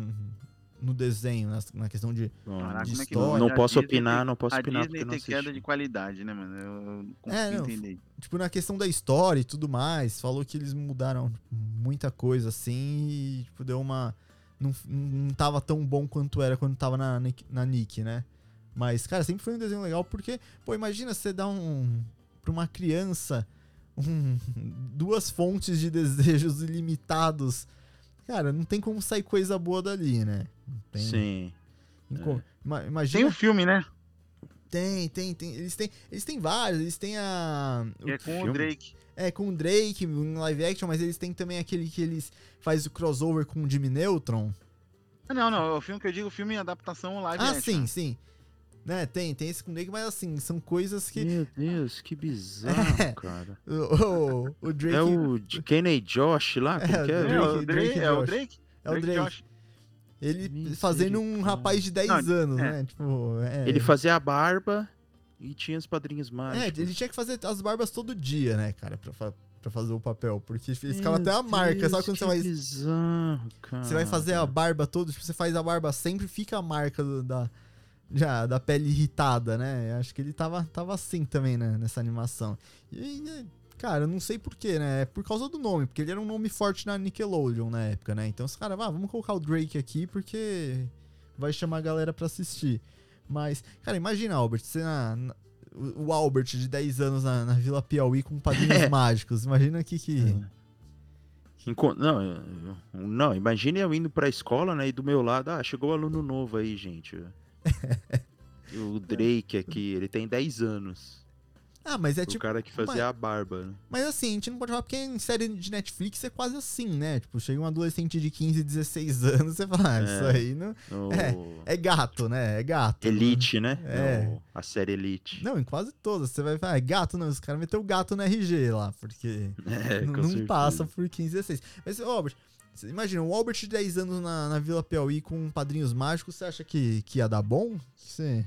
Speaker 1: no desenho, na, na questão de.
Speaker 2: Caraca,
Speaker 1: de
Speaker 2: é
Speaker 1: história.
Speaker 3: não
Speaker 2: A
Speaker 3: posso
Speaker 2: Disney
Speaker 3: opinar,
Speaker 2: tem-
Speaker 3: não posso
Speaker 2: a
Speaker 3: opinar
Speaker 2: Disney
Speaker 3: porque eu não
Speaker 2: tem queda de qualidade, né, mano? Eu, eu não consigo
Speaker 1: É, não,
Speaker 2: entender.
Speaker 1: Tipo, na questão da história e tudo mais, falou que eles mudaram tipo, muita coisa, assim, e, tipo, deu uma. Não, não tava tão bom quanto era quando tava na, Nick- na Nick, né? Mas, cara, sempre foi um desenho legal, porque, pô, imagina você dar um. pra uma criança um- duas fontes de *laughs* desejos ilimitados. Cara, não tem como sair coisa boa dali, né? Tem,
Speaker 3: Sim.
Speaker 1: tem como- ima-
Speaker 2: Tem
Speaker 1: Imagina.
Speaker 2: um filme, né?
Speaker 1: Tem, tem, tem. Eles têm, eles têm vários, eles têm a.
Speaker 2: É com
Speaker 3: filme?
Speaker 2: o Drake.
Speaker 1: É, com o Drake, em live action, mas eles têm também aquele que eles faz o crossover com o Jimmy Neutron.
Speaker 2: Ah, Não, não, o filme que eu digo, o filme em adaptação live
Speaker 1: ah,
Speaker 2: action.
Speaker 1: sim, sim. Né, tem, tem esse com o Drake, mas assim, são coisas que.
Speaker 3: Meu Deus, que bizarro, *laughs* cara.
Speaker 1: O, o, o Drake.
Speaker 3: É o Kenny Josh lá? Como
Speaker 1: É,
Speaker 3: que é?
Speaker 1: o
Speaker 2: É,
Speaker 1: Drake,
Speaker 2: o Drake,
Speaker 1: Drake
Speaker 2: é o. Drake?
Speaker 1: É o Drake.
Speaker 2: Josh.
Speaker 1: Ele fazendo um
Speaker 3: Misericórdia.
Speaker 1: rapaz de 10
Speaker 2: Não,
Speaker 1: anos,
Speaker 2: é.
Speaker 1: né? Tipo, é.
Speaker 3: Ele fazia a barba e tinha os padrinhos
Speaker 1: É,
Speaker 3: mágicos.
Speaker 1: ele tinha que fazer as barbas todo dia, né, cara, pra, pra fazer o papel. Porque ficava até a marca.
Speaker 3: Deus,
Speaker 1: Sabe quando
Speaker 3: que
Speaker 1: você vai.
Speaker 3: bizarro, cara.
Speaker 1: Você vai fazer a barba toda, tipo, você faz a barba sempre, fica a marca do- da, já, da pele irritada, né? Acho que ele tava, tava assim também, né, nessa animação. E, é, cara, eu não sei porquê, né? É por causa do nome, porque ele era um nome forte na Nickelodeon na época, né? Então os caras, ah, vamos colocar o Drake aqui porque vai chamar a galera pra assistir. Mas, cara, imagina, Albert, você na, na- o Albert de 10 anos na, na Vila Piauí com padrinhos *laughs* mágicos. Imagina que que.
Speaker 3: Enco- Não, não, imagine eu indo pra escola, né? E do meu lado, ah, chegou um aluno novo aí, gente. *laughs* O Drake aqui, ele tem 10 anos.
Speaker 1: Ah, mas é
Speaker 3: o
Speaker 1: tipo.
Speaker 3: cara que fazia a barba, né?
Speaker 1: Mas assim, a gente não pode falar porque em série de Netflix é quase assim, né? Tipo, chega um adolescente de 15, 16 *laughs* anos, você fala, ah, isso
Speaker 3: É.
Speaker 1: aí não.
Speaker 3: No
Speaker 1: É gato, né? É gato.
Speaker 3: Elite, né?
Speaker 1: É.
Speaker 3: No- a série Elite.
Speaker 1: Não, em quase todas. Você vai falar, é gato, não. Os caras meteu gato no RG lá, porque *laughs*
Speaker 3: É,
Speaker 1: não,
Speaker 3: certeza.
Speaker 1: passa por 15, 16. Mas, ô, Albert, imagina, o Albert de 10 anos na, na Vila Piauí com padrinhos mágicos, você acha que, que ia dar bom? Você...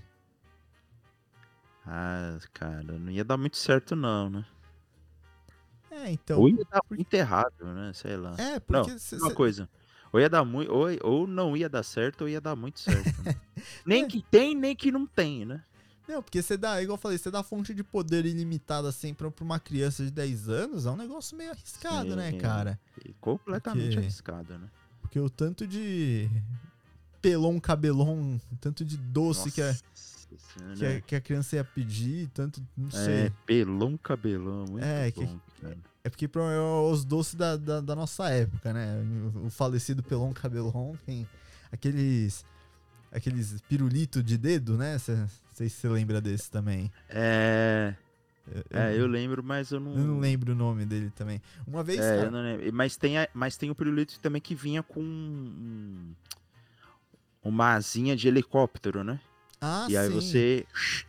Speaker 3: Ah, cara, não ia dar muito certo, não, né?
Speaker 1: É, então.
Speaker 3: Ou ia dar muito errado, né? Sei lá.
Speaker 1: É,
Speaker 3: Não,
Speaker 1: porque. cê-
Speaker 3: uma
Speaker 1: cê-
Speaker 3: coisa. Ou ia dar muito. Ou, ou não ia dar certo, ou ia dar muito certo. né? *laughs*
Speaker 1: É.
Speaker 3: nem que tem, nem que não tem, né?
Speaker 1: Não, porque você dá, igual eu falei, você dá fonte de poder ilimitada assim pra, pra uma criança de 10 anos, é um negócio meio arriscado, né,
Speaker 3: Sim.
Speaker 1: cara?
Speaker 3: E completamente
Speaker 1: Porque-
Speaker 3: arriscado, né?
Speaker 1: Porque o tanto de pelon cabelon, tanto de doce que a,
Speaker 3: Nossa
Speaker 1: que, a,
Speaker 3: Senhora.
Speaker 1: que a criança ia pedir, tanto, não
Speaker 3: É,
Speaker 1: sei.
Speaker 3: pelão cabelão, muito
Speaker 1: É, que-
Speaker 3: bom, cara.
Speaker 1: É porque é os doces da, da, da nossa época, né? O, falecido pelon cabelon tem aqueles aqueles pirulito de dedo, né? Cê- Não sei se você lembra desse também.
Speaker 3: É,
Speaker 1: Eu,
Speaker 3: é, eu lembro, mas eu não.
Speaker 1: eu não lembro o nome dele também. Uma vez,
Speaker 3: É,
Speaker 1: cara,
Speaker 3: eu não lembro. Mas tem, a- mas tem o pirulito também que vinha com um- uma asinha de helicóptero, né?
Speaker 1: Ah,
Speaker 3: e aí
Speaker 1: sim.
Speaker 3: você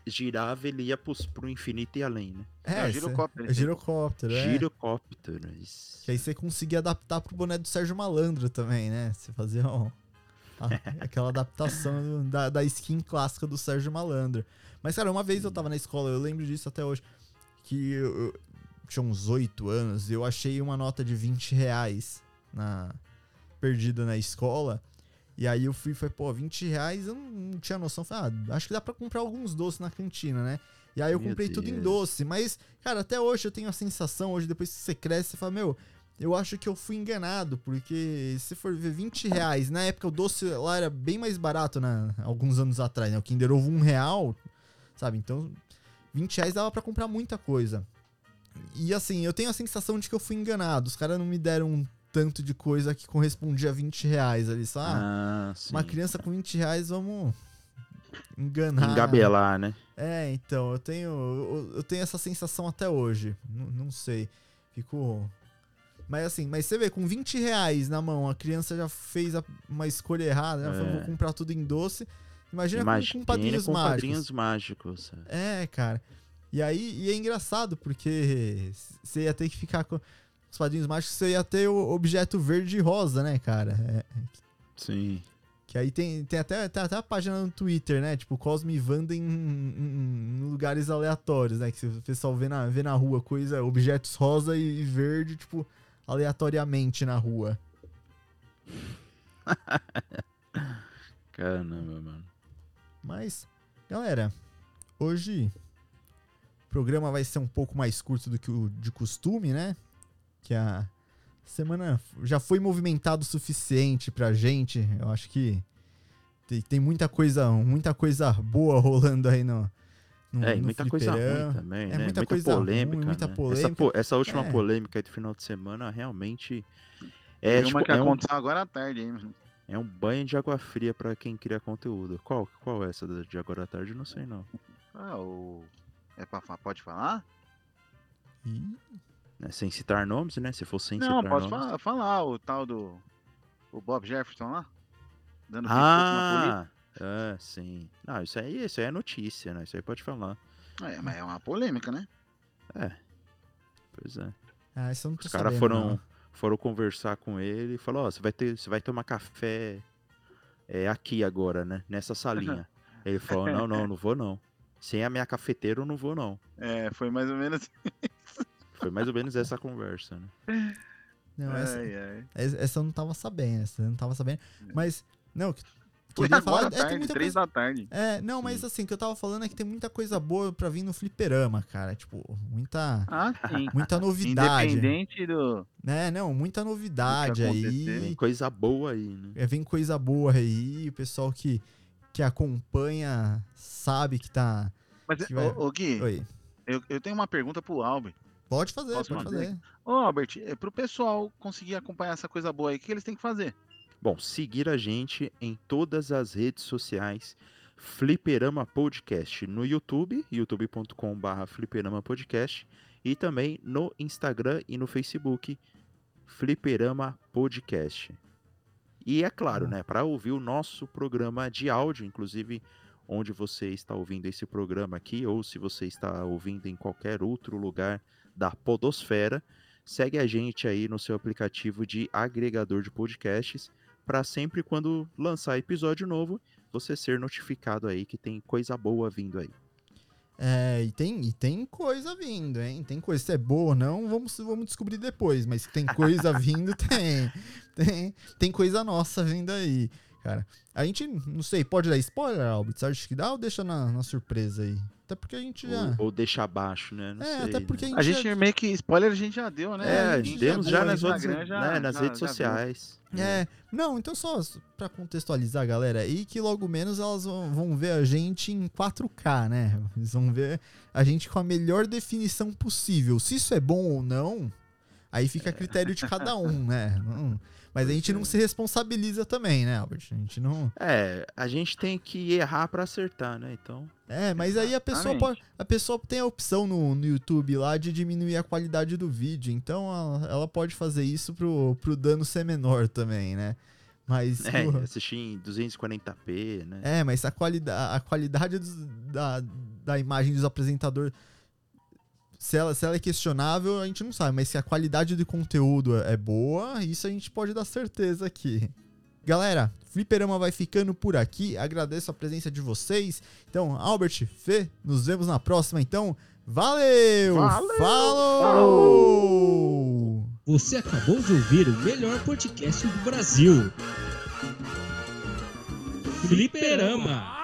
Speaker 3: girava ele ia pros, pro infinito e além, né?
Speaker 1: É,
Speaker 2: É,
Speaker 1: cê-
Speaker 2: girocóptero,
Speaker 1: é girocóptero, é.
Speaker 3: Girocóptero. isso.
Speaker 1: Que aí você conseguia adaptar pro boné do Sérgio Malandro também, né? Você fazia ó, a- *laughs* aquela adaptação da, da skin clássica do Sérgio Malandro. Mas, cara, uma vez eu tava na escola, eu lembro disso até hoje, que eu, eu tinha uns 8 anos, eu achei uma nota de 20 reais na, perdida na escola. E aí eu fui e falei, pô, 20 reais eu não, tinha noção. Falei, ah, acho que dá pra comprar alguns doces na cantina, né? E aí eu
Speaker 3: Meu
Speaker 1: comprei tudo em
Speaker 3: Deus.
Speaker 1: doce. Mas, cara, até hoje eu tenho a sensação, hoje depois que você cresce, você fala, meu, eu acho que eu fui enganado, porque se for ver 20 reais, na época o doce lá era bem mais barato, né? Alguns anos atrás, né? O Kinder Ovo um real, sabe? Então, 20 reais dava pra comprar muita coisa. E assim, eu tenho a sensação de que eu fui enganado. Os caras não me deram tanto de coisa que correspondia a 20 reais ali, só, ah,
Speaker 3: sim.
Speaker 1: uma criança com 20 reais, vamos enganar.
Speaker 3: Engabelar, né?
Speaker 1: É, então, eu tenho, eu, eu tenho essa sensação até hoje. N- não sei. Fico. Mas assim, mas você vê, com 20 reais na mão, a criança já fez a- uma escolha errada, né? Falou,
Speaker 3: É.
Speaker 1: vou comprar tudo em doce. Imagina, com-
Speaker 3: Imagina
Speaker 1: com, padrinhos
Speaker 3: com
Speaker 1: mágicos.
Speaker 3: padrinhos mágicos. é.
Speaker 1: É, cara. E aí, e é engraçado, porque você ia ter que ficar com. Os padrinhos mágicos, você ia ter o objeto verde e rosa, né, cara? É,
Speaker 3: Sim.
Speaker 1: que aí tem, tem, até, tem até a página no Twitter, né? Tipo, Cosme Wanda em, em- em lugares aleatórios, né? Que o pessoal vê na, vê na rua coisa, objetos rosa e verde, tipo, aleatoriamente na rua. *laughs*
Speaker 3: Caramba, mano.
Speaker 1: Mas, galera, hoje o programa vai ser um pouco mais curto do que o de costume, né? Que a semana já foi movimentado o suficiente pra gente. Eu acho que tem, tem muita coisa, muita coisa boa rolando aí no, no
Speaker 3: É, e
Speaker 1: no
Speaker 3: muita coisa ruim também,
Speaker 1: É
Speaker 3: né?
Speaker 1: muita coisa
Speaker 3: polêmica.
Speaker 1: ruim, muita
Speaker 3: né? Essa,
Speaker 1: polêmica.
Speaker 3: po- essa última
Speaker 1: É.
Speaker 3: polêmica aí do final de semana realmente é,
Speaker 2: Tem uma
Speaker 3: tipo,
Speaker 2: que
Speaker 3: é, um,
Speaker 2: aconteceu agora à tarde, hein? mano?
Speaker 3: é um banho de água fria pra quem cria conteúdo. Qual, qual é essa de agora à tarde? Eu não sei, não.
Speaker 2: Ah, o. É pra, fa- pode falar?
Speaker 1: Ih,
Speaker 3: Né, Sem citar nomes, né? Se for sem
Speaker 2: Não,
Speaker 3: citar
Speaker 2: posso
Speaker 3: nomes.
Speaker 2: falar, falar o tal do. O Bob Jefferson lá? Dando
Speaker 3: Ah, é, sim. Não, isso aí, isso aí é notícia, né? Isso aí pode falar.
Speaker 2: É, mas é uma polêmica, né?
Speaker 3: É. Pois é.
Speaker 1: Ah, isso eu não tô
Speaker 3: Os caras foram,
Speaker 1: não.
Speaker 3: foram conversar com ele e falou, ó, você vai ter, você vai tomar café é, aqui agora, né? Nessa salinha. *laughs* ele falou, não, não, não vou não. Sem a minha cafeteira eu não vou não.
Speaker 2: É, foi mais ou menos. *laughs*
Speaker 3: Foi mais ou menos essa conversa, né?
Speaker 1: Não, essa,
Speaker 2: Ai, ai.
Speaker 1: essa eu não tava sabendo, essa eu não tava sabendo. Mas, não, queria
Speaker 2: agora
Speaker 1: falar,
Speaker 2: à
Speaker 1: é, tem
Speaker 2: tarde,
Speaker 1: muita
Speaker 2: três
Speaker 1: coisa,
Speaker 2: da tarde.
Speaker 1: É, não, mas assim, o que eu tava falando é que tem muita coisa boa pra vir no fliperama, cara. Tipo, muita,
Speaker 2: Ah, sim.
Speaker 1: muita novidade.
Speaker 2: Independente do.
Speaker 1: Né, não, muita novidade aí.
Speaker 3: Tem coisa boa aí, né?
Speaker 1: É, vem coisa boa aí. O pessoal que, que acompanha sabe que tá.
Speaker 2: Mas,
Speaker 1: Que vai-
Speaker 2: ô, ô Gui,
Speaker 1: Oi.
Speaker 2: eu, eu tenho uma pergunta pro Albert.
Speaker 1: Pode fazer,
Speaker 2: Posso
Speaker 1: pode
Speaker 2: fazer?
Speaker 1: fazer.
Speaker 2: Ô, Albert, é, pro pessoal conseguir acompanhar essa coisa boa aí, o que eles têm que fazer?
Speaker 3: Bom, seguir a gente em todas as redes sociais. Fliperama Podcast no YouTube, youtube.com.br Fliperama Podcast, e também no Instagram e no Facebook, Fliperama Podcast. E é claro,
Speaker 1: Ah.
Speaker 3: né, para ouvir o nosso programa de áudio, inclusive onde você está ouvindo esse programa aqui, ou se você está ouvindo em qualquer outro lugar da Podosfera, segue a gente aí no seu aplicativo de agregador de podcasts para sempre quando lançar episódio novo, você ser notificado aí que tem coisa boa vindo aí.
Speaker 1: É, e tem, e tem coisa vindo, hein? Tem coisa. Se é boa ou não, vamos, vamos descobrir depois. Mas tem coisa *laughs* vindo, tem. Tem, tem coisa nossa vindo aí, cara. A gente, não sei, pode dar spoiler, Albert? Você acha que dá ou deixa na, na surpresa aí? Até porque a gente já.
Speaker 3: Ou, ou deixar abaixo, né? Não
Speaker 1: é,
Speaker 3: sei,
Speaker 1: até
Speaker 3: né?
Speaker 1: porque a gente,
Speaker 2: A
Speaker 1: já-
Speaker 2: gente meio que spoiler a gente já deu, né?
Speaker 3: É,
Speaker 1: a
Speaker 2: A
Speaker 1: gente
Speaker 3: demos já
Speaker 1: boa,
Speaker 3: nas outras,
Speaker 2: Instagram já-
Speaker 3: né, nas
Speaker 2: já-
Speaker 3: redes
Speaker 2: já
Speaker 3: sociais.
Speaker 1: É, não, então só pra contextualizar, galera, aí que logo menos elas vão, vão ver a gente em 4K, né? Eles vão ver a gente com a melhor definição possível. Se isso é bom ou não, aí fica a critério de cada *laughs* um, né? Não- mas a gente não se responsabiliza também, né, Albert? A gente não.
Speaker 3: É, a gente tem que errar pra acertar, né? Então,
Speaker 1: É, mas aí a pessoa pode, a pessoa tem a opção no, no YouTube lá de diminuir a qualidade do vídeo, então ela, ela pode fazer isso pro, pro dano ser menor também, né? Mas
Speaker 3: é,
Speaker 1: o-
Speaker 3: assistir em 240p, né?
Speaker 1: É, mas a, qualida a qualidade dos- da, da imagem dos apresentadores. Se ela, se ela é questionável, a gente não sabe, mas se a qualidade do conteúdo é boa, isso a gente pode dar certeza aqui. Galera, Fliperama vai ficando por aqui. Agradeço a presença de vocês. Então, Albert, Fê, nos vemos na próxima. Então, valeu!
Speaker 2: Valeu!
Speaker 1: Falou!
Speaker 4: Você acabou de ouvir o melhor podcast do Brasil. Fliperama.